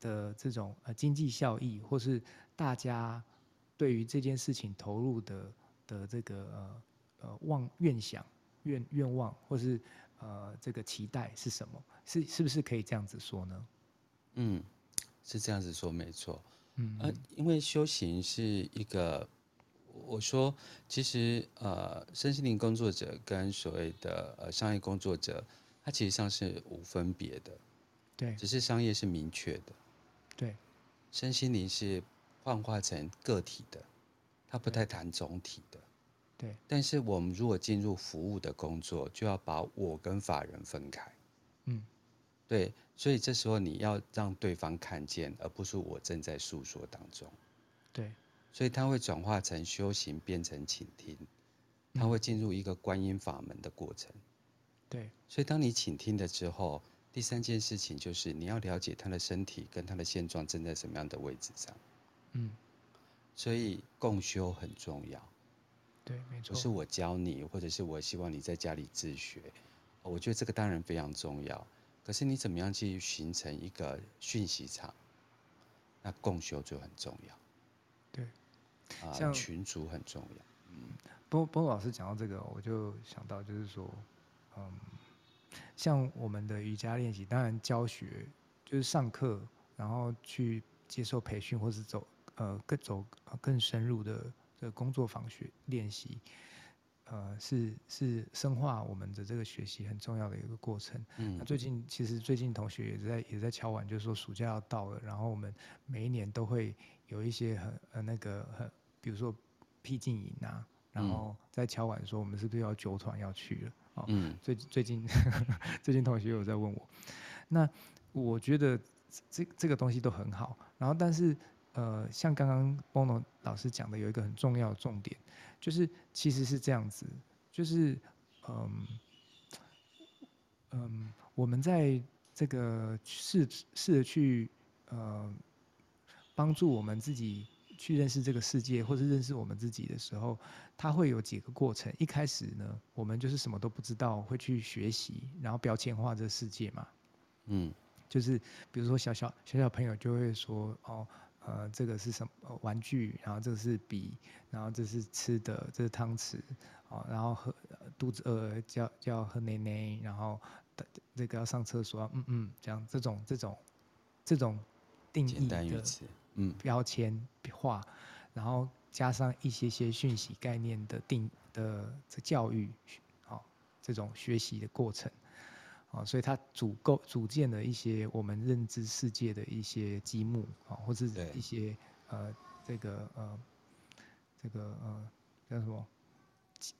的这种呃经济效益，或是大家对于这件事情投入的的这个呃呃望愿想愿愿望，或是呃这个期待是什么？是是不是可以这样子说呢？
嗯，是这样子说没错。
嗯，
呃，因为修行是一个，我说其实呃，身心灵工作者跟所谓的呃商业工作者，它其实上是无分别的。
对，
只是商业是明确的。
对，
身心灵是幻化成个体的，它不太谈总体的。
对，
但是我们如果进入服务的工作，就要把我跟法人分开。
嗯。
对，所以这时候你要让对方看见，而不是我正在诉说当中。
对，
所以它会转化成修行，变成倾听，它会进入一个观音法门的过程。
对，
所以当你倾听了之后，第三件事情就是你要了解他的身体跟他的现状正在什么样的位置上。
嗯，
所以共修很重要。
对，没错。
不是我教你，或者是我希望你在家里自学，我觉得这个当然非常重要。可是你怎么样去形成一个讯息场？那共修就很重要。
对，
啊、
像
群组很重要。嗯，
波波老师讲到这个，我就想到就是说，嗯，像我们的瑜伽练习，当然教学就是上课，然后去接受培训，或是走呃更走更深入的这个工作坊学练习。呃，是是深化我们的这个学习很重要的一个过程。嗯，那最近其实最近同学也在也在敲碗，就是说暑假要到了，然后我们每一年都会有一些很呃那个很，比如说僻静营啊，然后在敲碗说我们是不是要九团要去了？哦，嗯，最最近 最近同学有在问我，那我觉得这这个东西都很好，然后但是。呃，像刚刚 Bono 老师讲的，有一个很重要的重点，就是其实是这样子，就是嗯嗯，我们在这个试试着去呃帮助我们自己去认识这个世界，或是认识我们自己的时候，它会有几个过程。一开始呢，我们就是什么都不知道，会去学习，然后标签化这个世界嘛。嗯，就是比如说小小小小朋友就会说哦。呃，这个是什么玩具？然后这个是笔，然后这是吃的，这是汤匙，哦，然后喝肚子饿叫叫喝奶奶，然后这个要上厕所，嗯嗯，这样这种这种这种定义的嗯标签化，然后加上一些些讯息概念的定的这教育，好、哦，这种学习的过程。啊，所以它组构组建了一些我们认知世界的一些积木啊，或是一些呃这个呃这个呃叫什么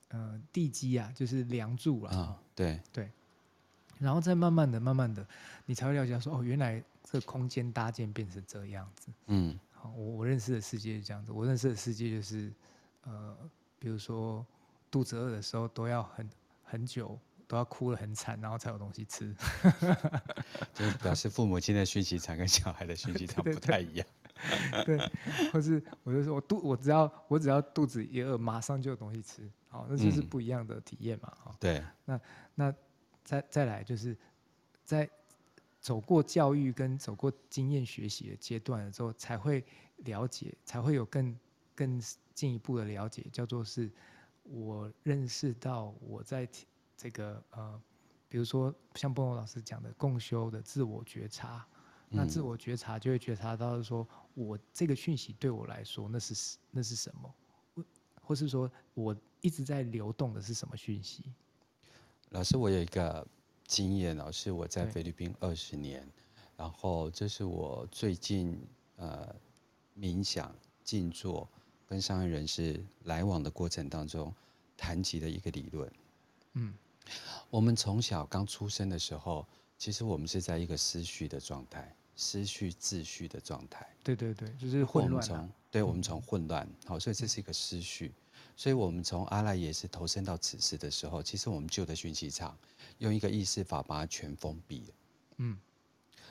呃地基啊，就是梁柱啊。
啊，对
对。然后再慢慢的、慢慢的，你才会了解说，哦，原来这个空间搭建变成这样子。嗯。好，我我认识的世界是这样子，我认识的世界就是呃，比如说肚子饿的时候都要很很久。都要哭得很惨，然后才有东西吃。
就表示父母亲的讯息场跟小孩的讯息场不太一样。
对，对，或是我就说我肚我只要我只要肚子一饿，马上就有东西吃。好，那就是不一样的体验嘛。
嗯、对。
那那再再来就是在走过教育跟走过经验学习的阶段了之后，才会了解，才会有更更进一步的了解，叫做是我认识到我在。这个呃，比如说像波诺老师讲的共修的自我觉察，嗯、那自我觉察就会觉察到说，我这个讯息对我来说那是那是什么，或是说我一直在流动的是什么讯息？
老师，我有一个经验，老师我在菲律宾二十年，然后这是我最近呃冥想静坐跟商业人士来往的过程当中谈及的一个理论，嗯。我们从小刚出生的时候，其实我们是在一个思绪的状态，思绪秩序的状态。
对对对，就是混乱、啊。
对，我们从混乱，好，所以这是一个思绪。所以我们从阿赖耶识投身到此时的时候，其实我们旧的讯息场用一个意识法把它全封闭了。嗯。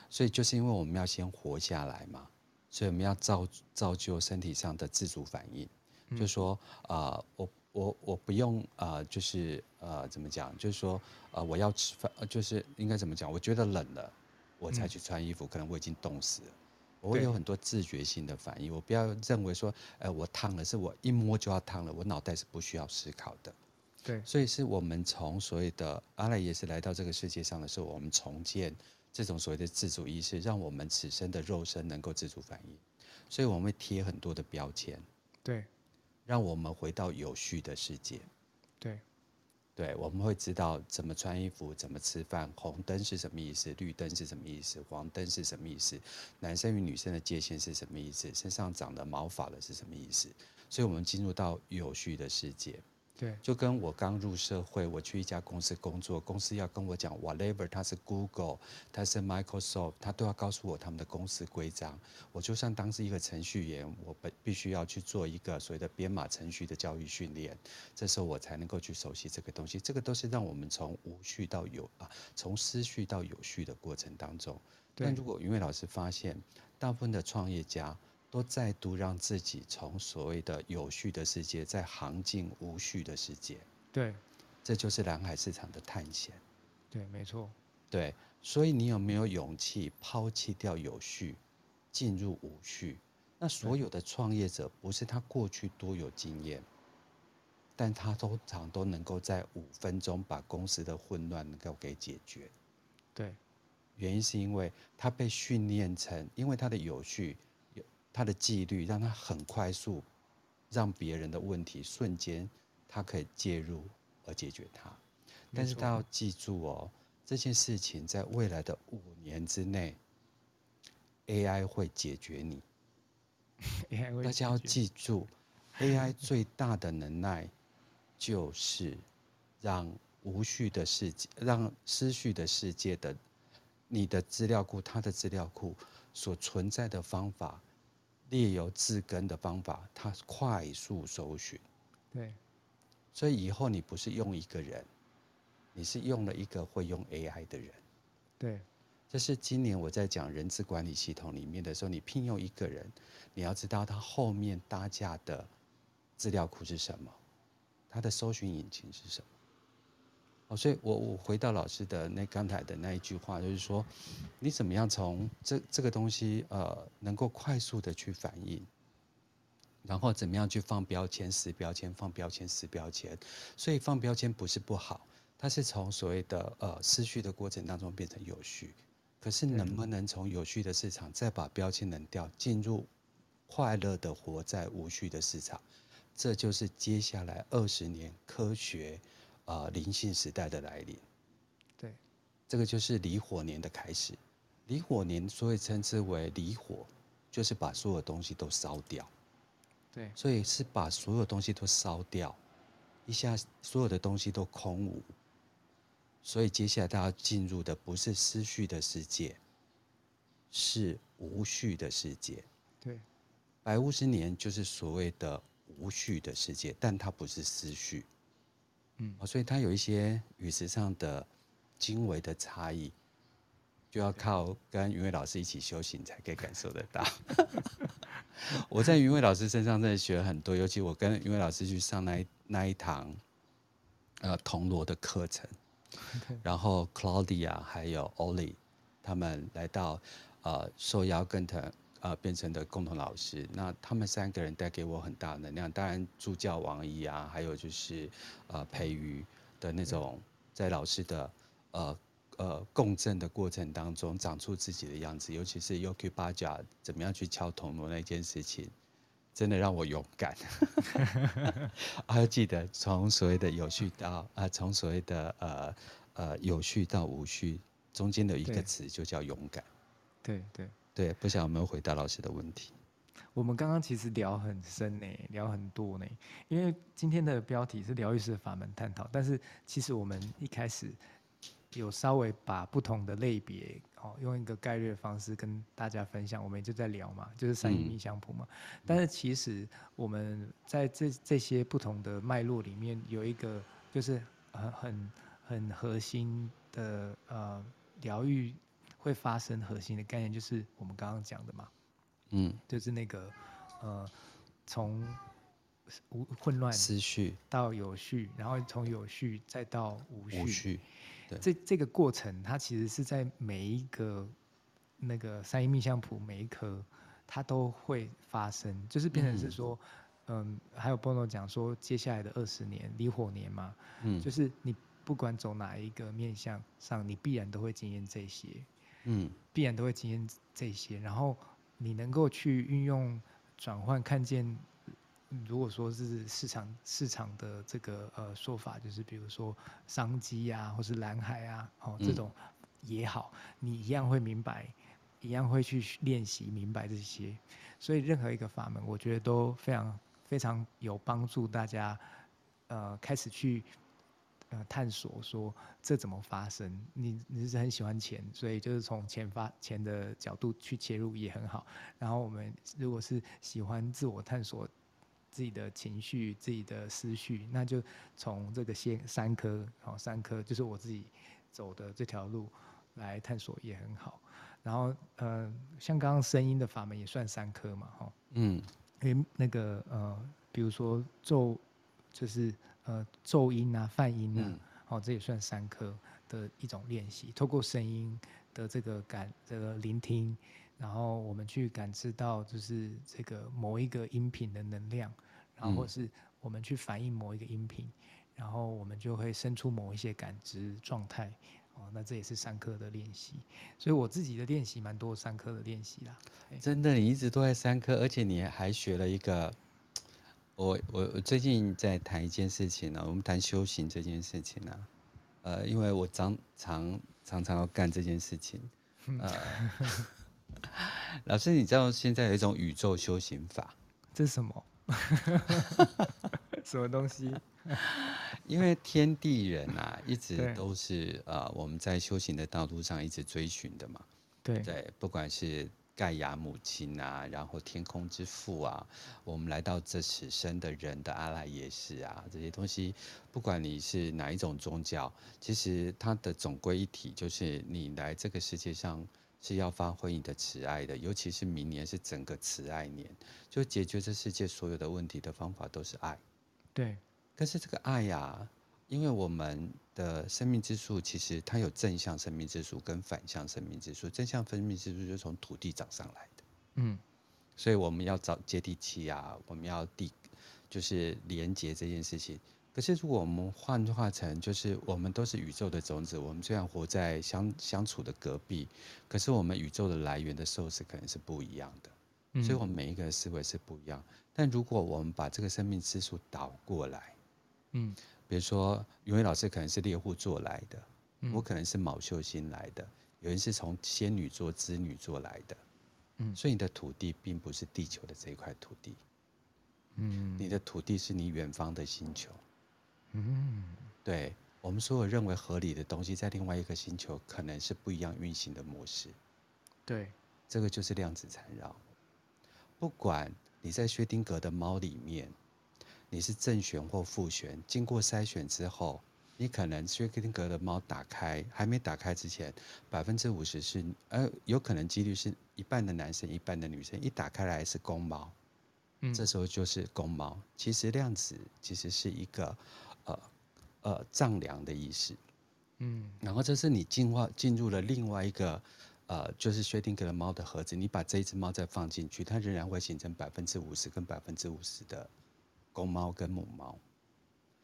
所以就是因为我们要先活下来嘛，所以我们要造造就身体上的自主反应，嗯、就说啊、呃，我我我不用啊、呃，就是呃怎么讲，就是说呃我要吃饭，就是应该怎么讲？我觉得冷了，我才去穿衣服，嗯、可能我已经冻死了。我会有很多自觉性的反应，我不要认为说，呃，我烫了，是我一摸就要烫了，我脑袋是不需要思考的。
对，
所以是我们从所谓的阿赖耶识来到这个世界上的时候，我们重建这种所谓的自主意识，让我们此生的肉身能够自主反应，所以我们会贴很多的标签，
对，
让我们回到有序的世界，
对。
对，我们会知道怎么穿衣服，怎么吃饭，红灯是什么意思，绿灯是什么意思，黄灯是什么意思，男生与女生的界限是什么意思，身上长的毛发了是什么意思，所以我们进入到有序的世界。
对，
就跟我刚入社会，我去一家公司工作，公司要跟我讲 whatever，他是 Google，它是 Microsoft，它都要告诉我他们的公司规章。我就算当是一个程序员，我必必须要去做一个所谓的编码程序的教育训练，这时候我才能够去熟悉这个东西。这个都是让我们从无序到有啊，从失序到有序的过程当中。但如果云伟老师发现，大部分的创业家。都再度让自己从所谓的有序的世界，再行进无序的世界。
对，
这就是蓝海市场的探险。
对，没错。
对，所以你有没有勇气抛弃掉有序，进入无序？那所有的创业者，不是他过去多有经验，但他通常都能够在五分钟把公司的混乱能够给解决。
对，
原因是因为他被训练成，因为他的有序。他的纪律让他很快速，让别人的问题瞬间他可以介入而解决它。但是他要记住哦，这件事情在未来的五年之内，AI 会解决你。大家要记住，AI 最大的能耐就是让无序的世界、让失序的世界的你的资料库、它的资料库所存在的方法。列有字根的方法，它快速搜寻。
对，
所以以后你不是用一个人，你是用了一个会用 AI 的人。
对，
这是今年我在讲人资管理系统里面的时候，你聘用一个人，你要知道他后面搭架的资料库是什么，他的搜寻引擎是什么。所以我我回到老师的那刚才的那一句话，就是说，你怎么样从这这个东西呃能够快速的去反应，然后怎么样去放标签、撕标签、放标签、撕标签。所以放标签不是不好，它是从所谓的呃失序的过程当中变成有序。可是能不能从有序的市场再把标签扔掉，进入快乐的活在无序的市场？这就是接下来二十年科学。啊，灵性时代的来临，
对，
这个就是离火年的开始。离火年所以称之为离火，就是把所有东西都烧掉。
对，
所以是把所有东西都烧掉，一下所有的东西都空无。所以接下来大家进入的不是思绪的世界，是无序的世界。
对，
百五十年就是所谓的无序的世界，但它不是失序。
嗯，
所以它有一些语词上的精微的差异，就要靠跟云伟老师一起修行才可以感受得到。我在云伟老师身上真的学了很多，尤其我跟云伟老师去上那一那一堂呃铜锣的课程，然后 Claudia 还有 Ollie 他们来到呃受邀跟他。呃，变成的共同老师，那他们三个人带给我很大能量。当然，助教王怡啊，还有就是呃培育的那种，在老师的呃呃共振的过程当中，长出自己的样子。尤其是 Yogi Bhajan 怎么样去敲铜锣那件事情，真的让我勇敢。还 要记得从所谓的有序到啊，从、呃、所谓的呃呃有序到无序，中间的一个词就叫勇敢。
对对。
对，不晓得有没有回答老师的问题？
我们刚刚其实聊很深呢，聊很多呢。因为今天的标题是疗愈师的法门探讨，但是其实我们一开始有稍微把不同的类别哦，用一个概略的方式跟大家分享。我们就在聊嘛，就是三义密相谱嘛。嗯、但是其实我们在这这些不同的脉络里面，有一个就是很很很核心的呃疗愈。会发生核心的概念，就是我们刚刚讲的嘛，
嗯，
就是那个呃，从无混乱
思绪
到有序，然后从有序再到无序，
无序对，
这这个过程，它其实是在每一个那个三一命相谱每一颗，它都会发生，就是变成是说，嗯，嗯还有 Bono 讲说，接下来的二十年离火年嘛，嗯，就是你不管走哪一个面向上，你必然都会经验这些。嗯，必然都会经验这些，然后你能够去运用转换，看见，如果说是市场市场的这个呃说法，就是比如说商机啊，或是蓝海啊，哦这种也好，你一样会明白，一样会去练习明白这些，所以任何一个法门，我觉得都非常非常有帮助大家，呃开始去。呃，探索说这怎么发生？你你是很喜欢钱，所以就是从钱发钱的角度去切入也很好。然后我们如果是喜欢自我探索自己的情绪、自己的思绪，那就从这个先三颗，好三颗就是我自己走的这条路来探索也很好。然后呃，像刚刚声音的法门也算三颗嘛，哈，嗯，因为那个呃，比如说咒就是。呃，奏音啊，泛音啊，嗯哦，这也算三科的一种练习。透过声音的这个感，这个聆听，然后我们去感知到，就是这个某一个音频的能量，然后或是我们去反映某一个音频，然后我们就会生出某一些感知状态。哦，那这也是三科的练习。所以我自己的练习蛮多三科的练习啦。
真的，你一直都在三科，而且你还学了一个。我我我最近在谈一件事情呢、啊，我们谈修行这件事情呢、啊，呃，因为我常常常常要干这件事情，呃，老师，你知道现在有一种宇宙修行法，
这是什么？什么东西？
因为天地人啊，一直都是呃我们在修行的道路上一直追寻的嘛，
对
对，不管是。盖亚母亲啊，然后天空之父啊，我们来到这此生的人的阿赖耶识啊，这些东西，不管你是哪一种宗教，其实它的总归一体就是你来这个世界上是要发挥你的慈爱的，尤其是明年是整个慈爱年，就解决这世界所有的问题的方法都是爱。
对，
可是这个爱呀、啊。因为我们的生命之树，其实它有正向生命之树跟反向生命之树。正向生命之树就是从土地长上来的，嗯，所以我们要找接地气啊，我们要地，就是连接这件事情。可是如果我们换化成，就是我们都是宇宙的种子，我们虽然活在相相处的隔壁，可是我们宇宙的来源的 source 可能是不一样的，嗯，所以我们每一个人思维是不一样。但如果我们把这个生命之树倒过来，嗯。比如说，云伟老师可能是猎户座来的，嗯，我可能是卯宿星来的，有人是从仙女座、织女座来的，嗯，所以你的土地并不是地球的这一块土地，嗯，你的土地是你远方的星球，嗯，对，我们所有认为合理的东西，在另外一个星球可能是不一样运行的模式，
对，
这个就是量子缠绕，不管你在薛定谔的猫里面。你是正弦或负弦，经过筛选之后，你可能薛定谔的猫打开还没打开之前，百分之五十是呃，有可能几率是一半的男生，一半的女生，一打开来是公猫，嗯，这时候就是公猫。其实量子其实是一个呃呃丈量的意思，嗯，然后这是你进化进入了另外一个呃，就是薛定谔的猫的盒子，你把这一只猫再放进去，它仍然会形成百分之五十跟百分之五十的。公猫跟母猫，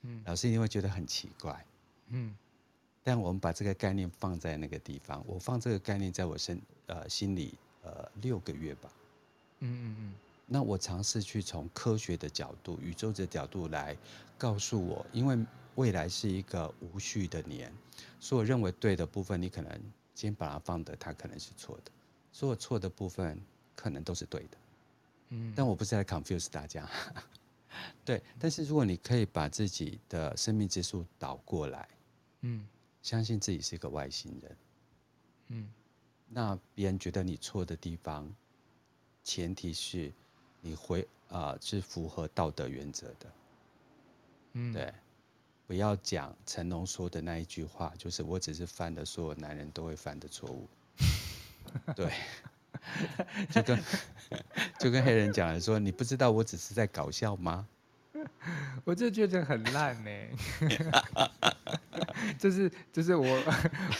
嗯，老师一定会觉得很奇怪，嗯，但我们把这个概念放在那个地方，我放这个概念在我身呃心里呃六个月吧，嗯嗯嗯，那我尝试去从科学的角度、宇宙的角度来告诉我，因为未来是一个无序的年，所以我认为对的部分，你可能今天把它放的，它可能是错的；所有错的部分，可能都是对的，嗯，但我不是在 confuse 大家。对，但是如果你可以把自己的生命之树倒过来，嗯，相信自己是一个外星人，嗯，那别人觉得你错的地方，前提是你回啊、呃、是符合道德原则的，嗯，对，不要讲成龙说的那一句话，就是我只是犯了所有男人都会犯的错误。对，就跟 就跟黑人讲的说，你不知道我只是在搞笑吗？
我就觉得很烂呢，就是就是我，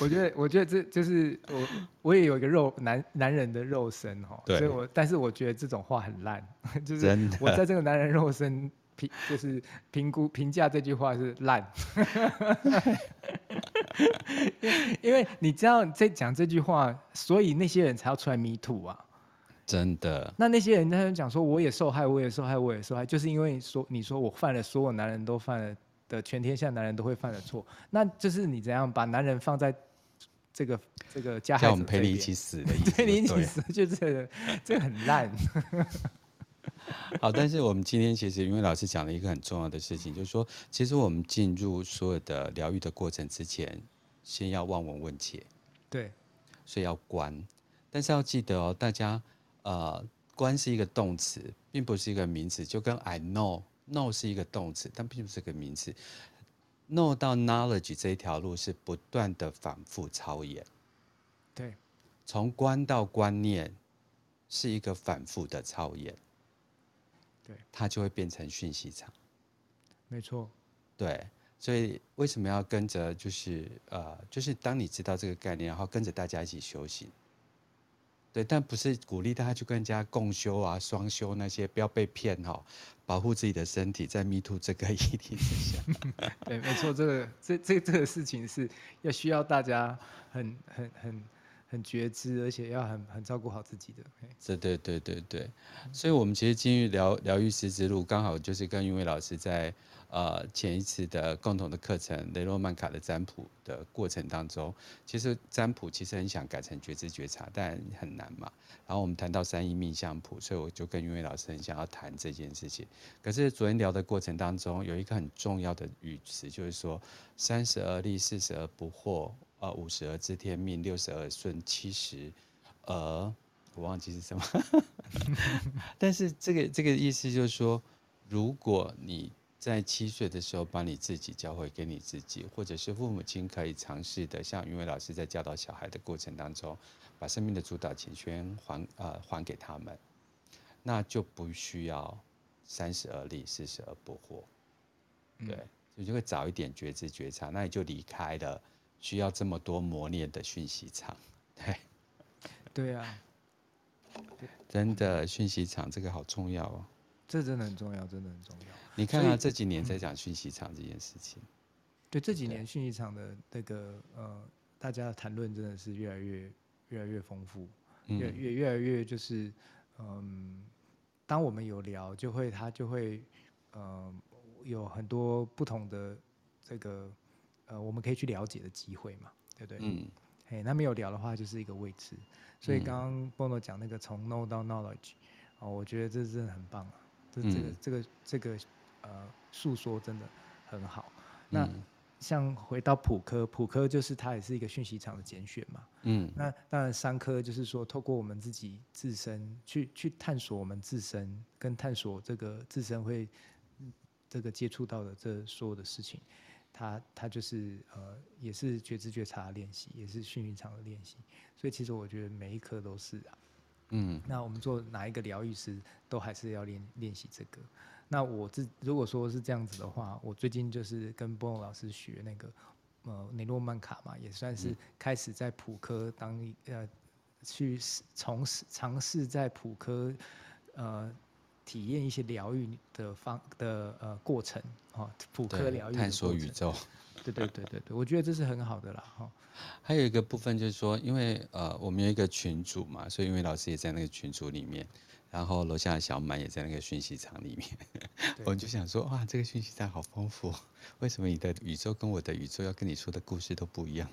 我觉得我觉得这就是我我也有一个肉男男人的肉身哦，所以我但是我觉得这种话很烂，就是我在这个男人肉身评就是评估评价这句话是烂，因为你知道在讲这句话，所以那些人才要出来 me too 啊。
真的，
那那些人在讲说我也受害，我也受害，我也受害，就是因为说你说我犯了所有男人都犯了的全天下男人都会犯的错，那就是你怎样把男人放在这个这个加害者，叫我们
陪你一起死的意思，
陪你一起死，就这个这个很烂。
好，但是我们今天其实因为老师讲了一个很重要的事情，就是说，其实我们进入所有的疗愈的过程之前，先要望闻问切，
对，
所以要观，但是要记得哦，大家。呃，观是一个动词，并不是一个名词，就跟 I know know 是一个动词，但并不是个名词。know 到 knowledge 这一条路是不断的反复操演。
对，
从观到观念是一个反复的操演。
对，
它就会变成讯息场。
没错。
对，所以为什么要跟着？就是呃，就是当你知道这个概念，然后跟着大家一起修行。对，但不是鼓励大家去跟人家共修啊、双修那些，不要被骗哈、哦，保护自己的身体，在 Me Too 这个议题之下。
对，没错，这个这这这个事情是要需要大家很很很很觉知，而且要很很照顾好自己的。
对对对对对，所以我们其实进入疗疗愈师之路，刚好就是跟云伟老师在。呃，前一次的共同的课程，雷诺曼卡的占卜的过程当中，其实占卜其实很想改成觉知觉察，但很难嘛。然后我们谈到三一命相谱，所以我就跟云伟老师很想要谈这件事情。可是昨天聊的过程当中，有一个很重要的语词，就是说三十而立，四十而不惑，呃，五十而知天命，六十而顺，七十而我忘记是什么。但是这个这个意思就是说，如果你在七岁的时候，把你自己教会给你自己，或者是父母亲可以尝试的，像云伟老师在教导小孩的过程当中，把生命的主导权先还呃还给他们，那就不需要三十而立，四十而不惑，对，嗯、你就会早一点觉知觉察，那你就离开了需要这么多磨练的讯息场，对，
对啊，
真的讯息场这个好重要哦。
这真的很重要，真的很重要。
你看他这几年在讲讯息场这件事情，
对这几年讯息场的那个呃，大家的谈论真的是越来越越来越丰富，越越越来越就是嗯，当我们有聊，就会他就会呃有很多不同的这个呃我们可以去了解的机会嘛，对不对？嗯，嘿，那没有聊的话就是一个未知，所以刚刚 Bono 讲那个从 know 到 knowledge，哦，我觉得这真的很棒啊。这这个、嗯、这个这个呃诉说真的很好。那像回到普科，普科就是它也是一个讯息场的拣选嘛。嗯。那当然三科就是说，透过我们自己自身去去探索我们自身，跟探索这个自身会这个接触到的这所有的事情，它它就是呃也是觉知觉察的练习，也是训练场的练习。所以其实我觉得每一科都是啊。嗯，那我们做哪一个疗愈师，都还是要练练习这个。那我自如果说是这样子的话，我最近就是跟波龙老师学那个呃雷诺曼卡嘛，也算是开始在普科当一呃去从事尝试在普科呃体验一些疗愈的方的呃过程哦，普科疗愈
探索宇宙。
对对对对对，我觉得这是很好的啦哈。
还有一个部分就是说，因为呃，我们有一个群组嘛，所以因为老师也在那个群组里面，然后楼下的小满也在那个讯息场里面，我们就想说，哇，这个讯息场好丰富，为什么你的宇宙跟我的宇宙要跟你说的故事都不一样？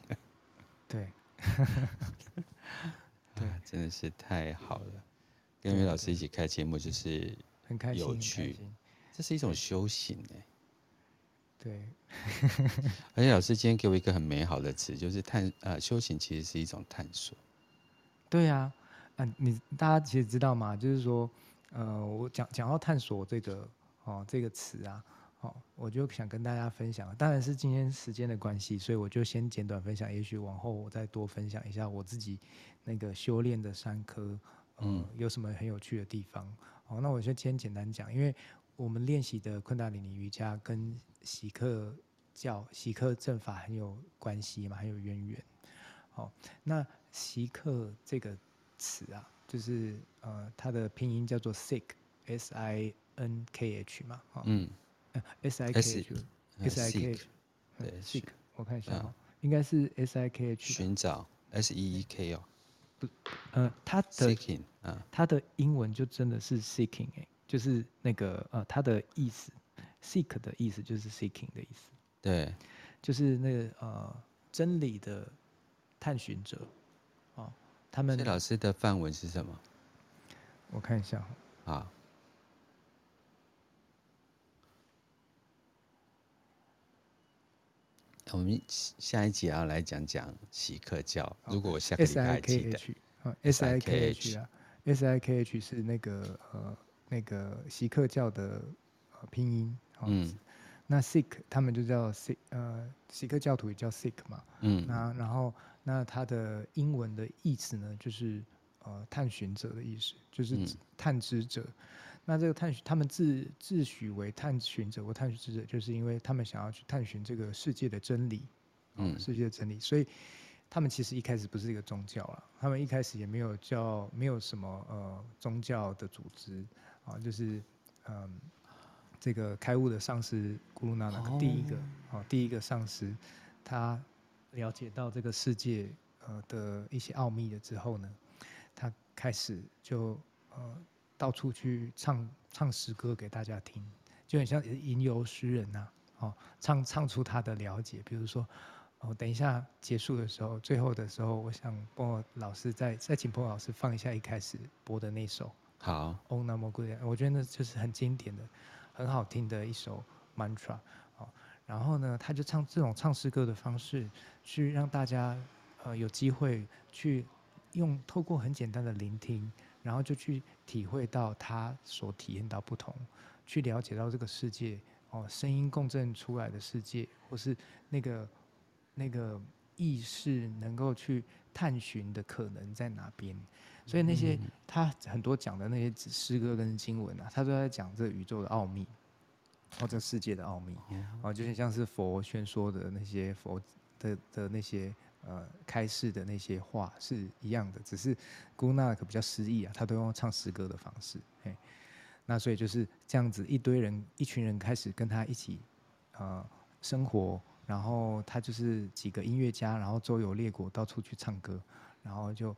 对，
对，真的是太好了，跟老师一起开节目就是
很开心，
有趣，这是一种修行哎。
对，
而且老师今天给我一个很美好的词，就是探呃修行其实是一种探索。
对啊，嗯，你大家其实知道吗？就是说，呃，我讲讲到探索这个哦这个词啊，哦，我就想跟大家分享。当然是今天时间的关系，所以我就先简短分享。也许往后我再多分享一下我自己那个修炼的三科，嗯，有什么很有趣的地方。好，那我就先简单讲，因为我们练习的昆达里尼瑜伽跟喜克教、喜克正法很有关系嘛，很有渊源。哦，那喜克这个词啊，就是呃，它的拼音叫做 Sikh，S I N K H 嘛，嗯。S I K H，S I K H，对，sick，我看一下哦，应该是 S I K H，
寻找，S E E K 哦，
不，呃，他的，他的英文就真的是 seeking 哎，就是那个呃，他的意思，seek 的意思就是 seeking 的意思，
对，
就是那个呃，真理的探寻者，哦，他们。谢
老师的范文是什么？
我看一下
啊。我们下一集要来讲讲锡克教。如果我下个礼拜记得
，S I K H 啊，S I K H 是那个呃那个锡克教的拼音。嗯。那 Sikh 他们就叫 Sikh 呃锡克教徒也叫 Sikh 嘛。嗯。那然后那它的英文的意思呢，就是呃探寻者的意思，就是探知者。嗯那这个探寻，他们自自诩为探寻者或探寻者，就是因为他们想要去探寻这个世界的真理，嗯，世界的真理，所以他们其实一开始不是一个宗教了，他们一开始也没有叫，没有什么呃宗教的组织啊，就是嗯，这个开悟的上师古鲁那个第一个啊，第一个上师，他了解到这个世界呃的一些奥秘了之后呢，他开始就呃。到处去唱唱诗歌给大家听，就很像吟游诗人呐、啊，哦，唱唱出他的了解。比如说，哦，等一下结束的时候，最后的时候，我想波老师再再请波老师放一下一开始播的那首。
好。
Om Namo Buddhaya，我觉得那就是很经典的、很好听的一首 mantra。哦，然后呢，他就唱这种唱诗歌的方式，去让大家呃有机会去用透过很简单的聆听。然后就去体会到他所体验到不同，去了解到这个世界哦，声音共振出来的世界，或是那个那个意识能够去探寻的可能在哪边。所以那些他很多讲的那些诗歌跟经文啊，他都在讲这宇宙的奥秘，或这世界的奥秘，哦，就像是佛宣说的那些佛的的那些。呃，开示的那些话是一样的，只是古鲁那纳比较诗意啊，他都用唱诗歌的方式，嘿，那所以就是这样子，一堆人，一群人开始跟他一起，呃，生活，然后他就是几个音乐家，然后周游列国，到处去唱歌，然后就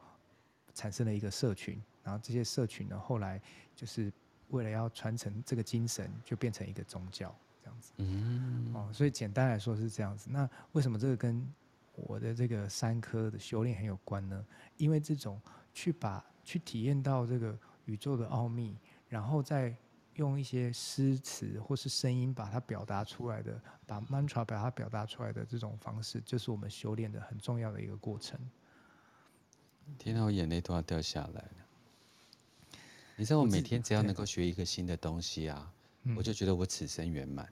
产生了一个社群，然后这些社群呢，后来就是为了要传承这个精神，就变成一个宗教这样子，嗯，哦，所以简单来说是这样子。那为什么这个跟我的这个三科的修炼很有关呢，因为这种去把去体验到这个宇宙的奥秘，然后再用一些诗词或是声音把它表达出来的，把 mantra 把它表达出来的这种方式，就是我们修炼的很重要的一个过程。
听到我眼泪都要掉下来了。你知道我每天只要能够学一个新的东西啊，我，就觉得我此生圆满。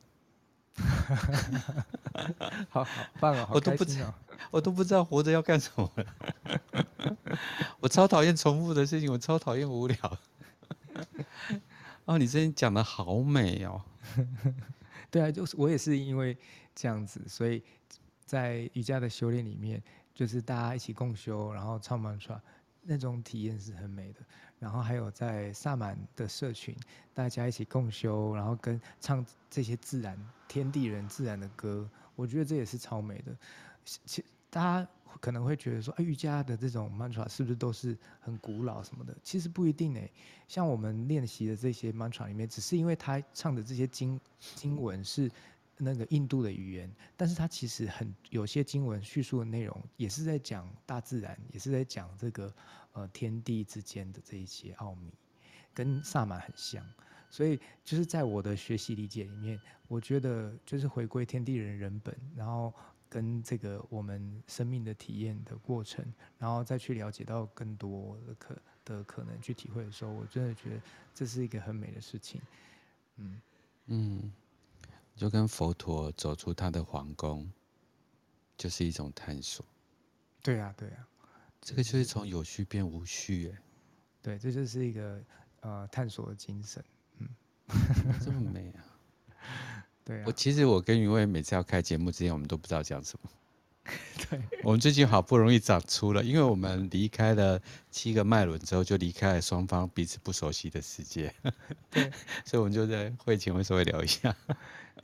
好好棒哦！
我都不知道，我都不知道活着要干什么。我超讨厌重复的事情，我超讨厌无聊。哦，你这讲的好美哦。
对啊，就是我也是因为这样子，所以在瑜伽的修炼里面，就是大家一起共修，然后唱曼陀那种体验是很美的。然后还有在萨满的社群，大家一起共修，然后跟唱这些自然、天地人、自然的歌，我觉得这也是超美的。其大家可能会觉得说，哎，瑜伽的这种 mantra 是不是都是很古老什么的？其实不一定诶。像我们练习的这些 mantra 里面，只是因为他唱的这些经经文是那个印度的语言，但是他其实很有些经文叙述的内容也是在讲大自然，也是在讲这个。呃，天地之间的这一些奥秘，跟萨满很像，所以就是在我的学习理解里面，我觉得就是回归天地人人本，然后跟这个我们生命的体验的过程，然后再去了解到更多的可的可能去体会的时候，我真的觉得这是一个很美的事情。嗯
嗯，就跟佛陀走出他的皇宫，就是一种探索。
对呀、啊，对呀、啊，
这个就是从有序变无序，哎，
对，这就是一个呃探索的精神，嗯，
这么美啊，
对啊。
我其实我跟云蔚每次要开节目之前，我们都不知道讲什么。
对，
我们最近好不容易长出了，因为我们离开了七个脉轮之后，就离开了双方彼此不熟悉的世界。对，所以我们就在会前会稍微聊一下。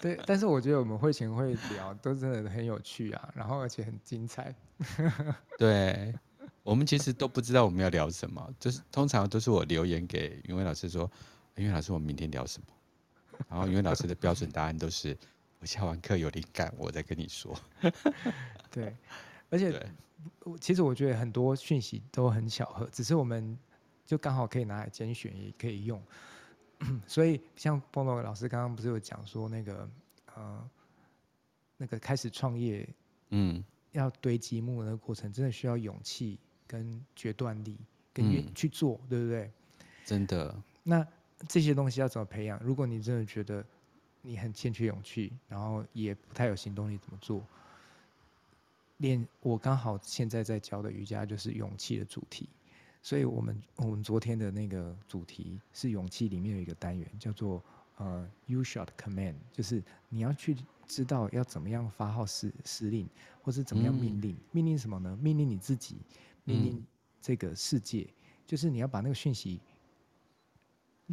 对，但是我觉得我们会前会聊都真的很有趣啊，然后而且很精彩。
对，我们其实都不知道我们要聊什么，就是通常都是我留言给云伟老师说，云伟老师，我们明天聊什么？然后云蔚老师的标准答案都是。我下完课有灵感，我再跟你说。
对，而且其实我觉得很多讯息都很巧合，只是我们就刚好可以拿来拣选，也可以用。所以像波诺老师刚刚不是有讲说那个呃那个开始创业，嗯，要堆积木的那个过程，真的需要勇气跟决断力，跟愿去做，嗯，对不对？
真的。
那这些东西要怎么培养？如果你真的觉得。你很欠缺勇气，然后也不太有行动力，怎么做？练我刚好现在在教的瑜伽就是勇气的主题，所以我们我们昨天的那个主题是勇气里面有一个单元叫做呃 “You shall command”，就是你要去知道要怎么样发号施施令，或是怎么样命令，嗯、命令什么呢？命令你自己，命令这个世界，嗯、就是你要把那个讯息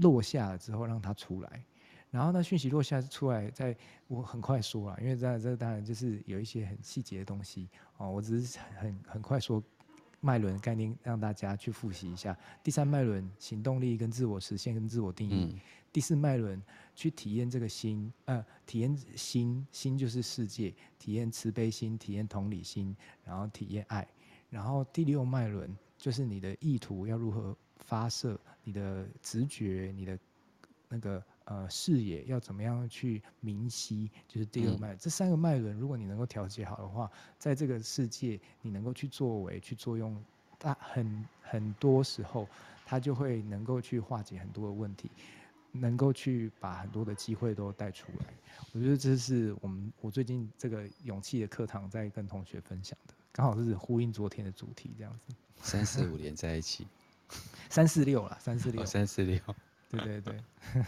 落下了之后，让它出来。然后呢，讯息落下出来，在我很快说了，因为这这当然就是有一些很细节的东西哦。我只是很很快说脉轮概念，让大家去复习一下。第三脉轮行动力跟自我实现跟自我定义。嗯、第四脉轮去体验这个心，呃，体验心，心就是世界，体验慈悲心，体验同理心，然后体验爱。然后第六脉轮就是你的意图要如何发射，你的直觉，你的那个。呃，视野要怎么样去明晰，就是第二脉。嗯、这三个脉轮，如果你能够调节好的话，在这个世界你能够去作为、去作用，它很很多时候，它就会能够去化解很多的问题，能够去把很多的机会都带出来。我觉得这是我们我最近这个勇气的课堂在跟同学分享的，刚好是呼应昨天的主题这样子。
三四五连在一起，
三四六了，三四六，
三四六。
对对对，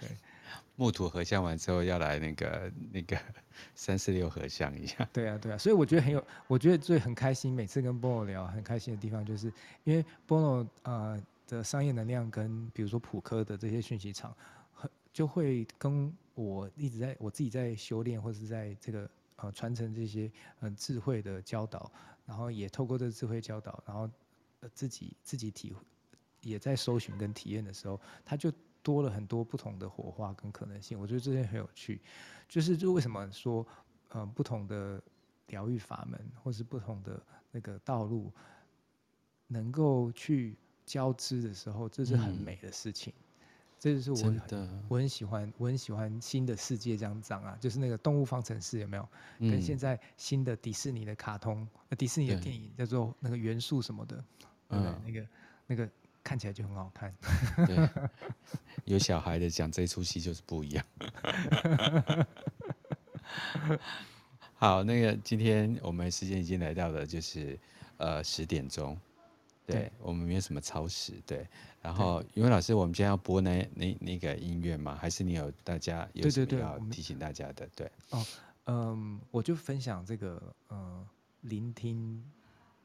对，
木土合相完之后要来那个那个三四六合相一下。
对啊对啊，所以我觉得很有，我觉得最很开心，每次跟波诺聊很开心的地方，就是因为波诺呃的商业能量跟比如说普科的这些讯息场，很就会跟我一直在我自己在修炼或者是在这个呃传承这些很、呃、智慧的教导，然后也透过这个智慧教导，然后呃自己自己体会。也在搜寻跟体验的时候，它就多了很多不同的火花跟可能性。我觉得这些很有趣，就是就为什么说，呃，不同的疗愈法门或是不同的那个道路，能够去交织的时候，这是很美的事情。嗯、这就是我很的我很喜欢，我很喜欢新的世界这样长啊，就是那个动物方程式有没有？嗯、跟现在新的迪士尼的卡通，迪士尼的电影叫做那个元素什么的，对不对？那个那个。看起来就很好看。
对，有小孩的讲这出戏就是不一样。好，那个今天我们时间已经来到了，就是呃十点钟。对，对我们没有什么超时。对，然后因为老师，我们今天要播那那那个音乐吗？还是你有大家有什么要提醒大家的？对，对，对，对。哦，
嗯，我就分享这个呃聆听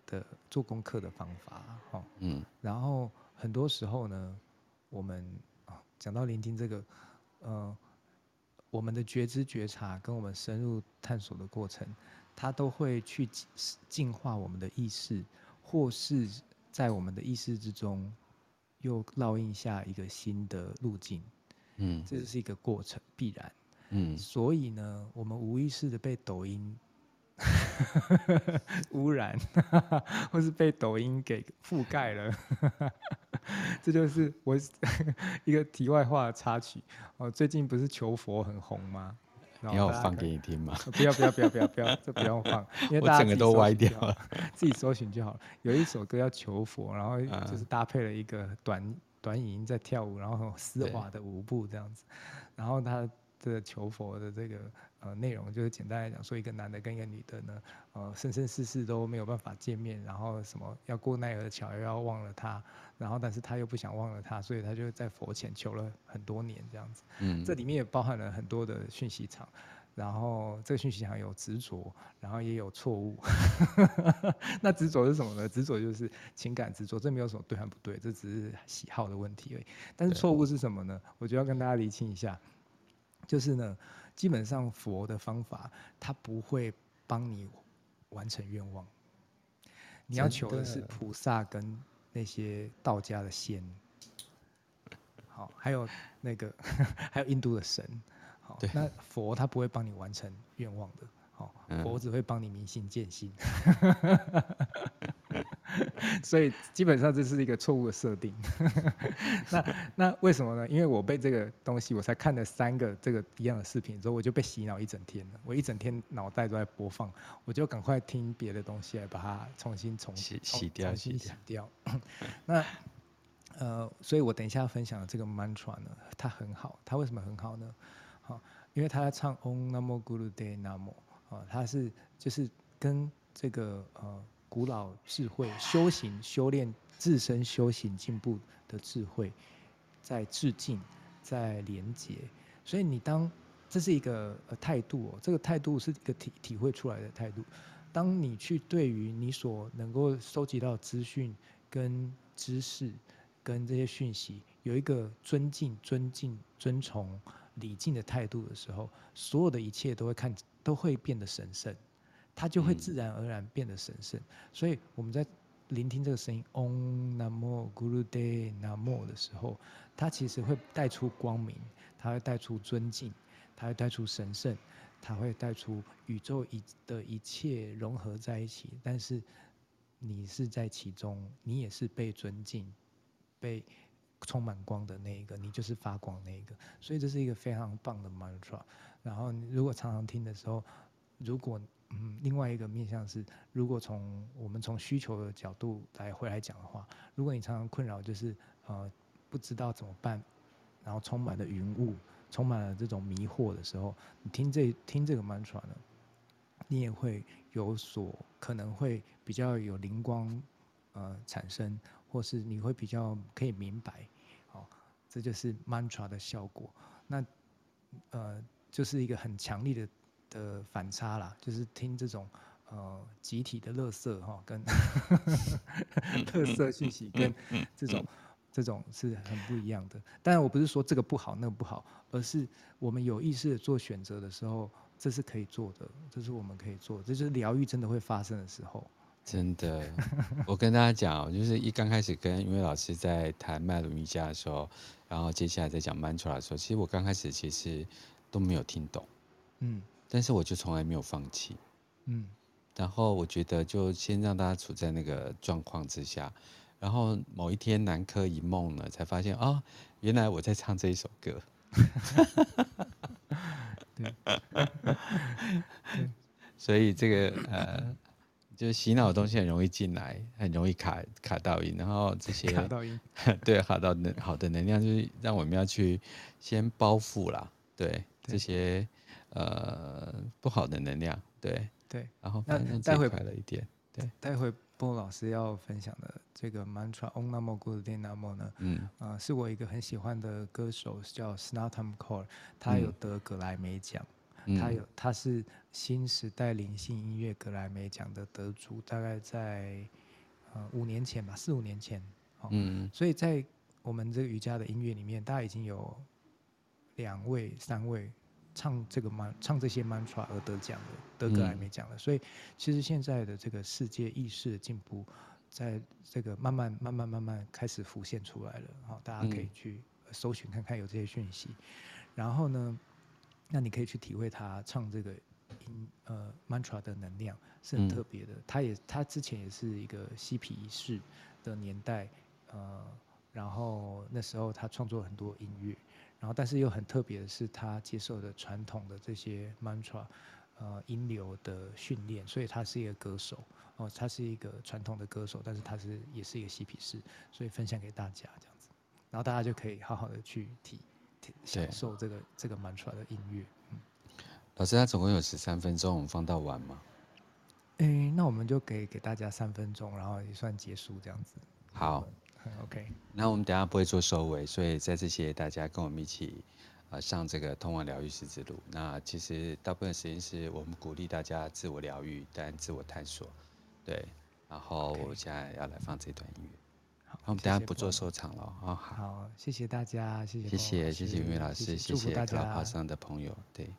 的做功课的方法。哦，嗯，然后。很多时候呢，我们啊讲到聆听这个，呃，我们的觉知觉察跟我们深入探索的过程，它都会去净化我们的意识，或是在我们的意识之中又烙印下一个新的路径。嗯，这是一个过程，必然。嗯，所以呢，我们无意识的被抖音。污染，或是被抖音给覆盖了，这就是我一个题外话的插曲。哦，最近不是求佛很红吗？
你要我放给你听吗？
不要不要不要不要不要，这不用放，因为大家
整个都歪掉了，
自己搜寻就好了。有一首歌叫求佛，然后就是搭配了一个短短影音在跳舞，然后很丝滑的舞步这样子，然后他。的求佛的这个呃内容，就是简单来讲，说一个男的跟一个女的呢，呃，生生世世都没有办法见面，然后什么要过奈何桥又要忘了他，然后但是他又不想忘了他，所以他就在佛前求了很多年这样子。嗯，这里面也包含了很多的讯息场。然后这个讯息场有执着，然后也有错误。那执着是什么呢？执着就是情感执着，这没有什么对和不对，这只是喜好的问题而已。但是错误是什么呢？我就要跟大家厘清一下，就是呢，基本上佛的方法，它不会帮你完成愿望。你要求的是菩萨跟那些道家的仙，好，还有那个 还有印度的神。好，那佛他不会帮你完成愿望的，好，佛只会帮你明心见性。所以基本上这是一个错误的设定。那那为什么呢？因为我被这个东西，我才看了三个这个一样的视频之后，我就被洗脑一整天了。我一整天脑袋都在播放，我就赶快听别的东西来把它重新重洗洗掉，重新洗掉。那呃，所以我等一下分享的这个 mantra 呢，它很好。它为什么很好呢？好，因为他在唱 Om Namo Guru De Namo 啊，它是就是跟这个呃古老智慧修行修炼自身修行进步的智慧在致敬，在连接，所以你当这是一个呃态度哦，这个态度是一个体体会出来的态度。当你去对于你所能够收集到资讯跟知识跟这些讯息有一个尊敬、尊敬、尊崇。礼敬的态度的时候，所有的一切都会看，都会变得神圣，它就会自然而然变得神圣。嗯、所以我们在聆听这个声音 Om Namo Guru De Namo 的时候，它其实会带出光明，它会带出尊敬，它会带出神圣，它会带出宇宙一的一切融合在一起。但是你是在其中，你也是被尊敬，被。充满光的那一个，你就是发光那一个，所以这是一个非常棒的 mantra。然后，如果常常听的时候，如果嗯，另外一个面向是，如果从我们从需求的角度来回来讲的话，如果你常常困扰就是呃不知道怎么办，然后充满了云雾，充满了这种迷惑的时候，你听这听这个 mantra 呢，你也会有所可能会比较有灵光呃产生。或是你会比较可以明白，哦，这就是 mantra 的效果。那呃，就是一个很强力的的反差啦，就是听这种呃集体的乐色哈，跟乐色讯息跟这种这种是很不一样的。当然，我不是说这个不好，那个不好，而是我们有意识的做选择的时候，这是可以做的，这是我们可以做，这就是疗愈真的会发生的时候。
真的，我跟大家讲，就是一刚开始跟云伟老师在谈脉轮瑜伽的时候，然后接下来在讲 mantra 的时候，其实我刚开始其实都没有听懂，嗯，但是我就从来没有放弃，嗯，然后我觉得就先让大家处在那个状况之下，然后某一天南柯一梦呢，才发现啊、哦，原来我在唱这一首歌，对，所以这个呃。就是洗脑的东西很容易进来，很容易卡卡到音，然后这些
卡到音，
对，卡到能好的能量就是让我们要去先包覆啦，对，对这些呃不好的能量，对。
对，
然后那待会快了一点，对，
待会波老师要分享的这个 mantra Om Namo Guru De Namo 呢，嗯。啊、呃，是我一个很喜欢的歌手叫 Snatam Kaur，他有得格莱美奖。嗯。他有，他是新时代灵性音乐格莱美奖的得主，大概在呃五年前吧，四五年前，哦、嗯，所以在我们这个瑜伽的音乐里面，大概已经有两位、三位唱这个曼唱这些 mantra 而得奖的，得格莱美奖的。嗯、所以其实现在的这个世界意识的进步，在这个慢慢、慢慢、慢慢开始浮现出来了。好，大家可以去搜寻看看有这些讯息，然后呢，那你可以去体会他唱这个音呃 mantra 的能量是很特别的。嗯、他也他之前也是一个嬉皮士的年代，呃，然后那时候他创作很多音乐，然后但是又很特别的是他接受的传统的这些 mantra 呃音流的训练，所以他是一个歌手哦、呃，他是一个传统的歌手，但是他是也是一个嬉皮士，所以分享给大家这样子，然后大家就可以好好的去体享受这个这个 mantra 的音乐。嗯，
老师，他总共有十三分钟，我们放到完吗？
诶、欸，那我们就给给大家三分钟，然后也算结束这样子。
好
，OK。
那我们等下不会做收尾，所以在这谢谢大家跟我们一起。啊，上这个通往疗愈师之路。那其实大部分时间是我们鼓励大家自我疗愈，但自我探索。对，然后我现在要来放这段音乐。好，我们等下不做收场了啊。
好，谢谢大家，谢谢，
谢谢，谢谢云伟老师，谢谢大家上的朋友，对。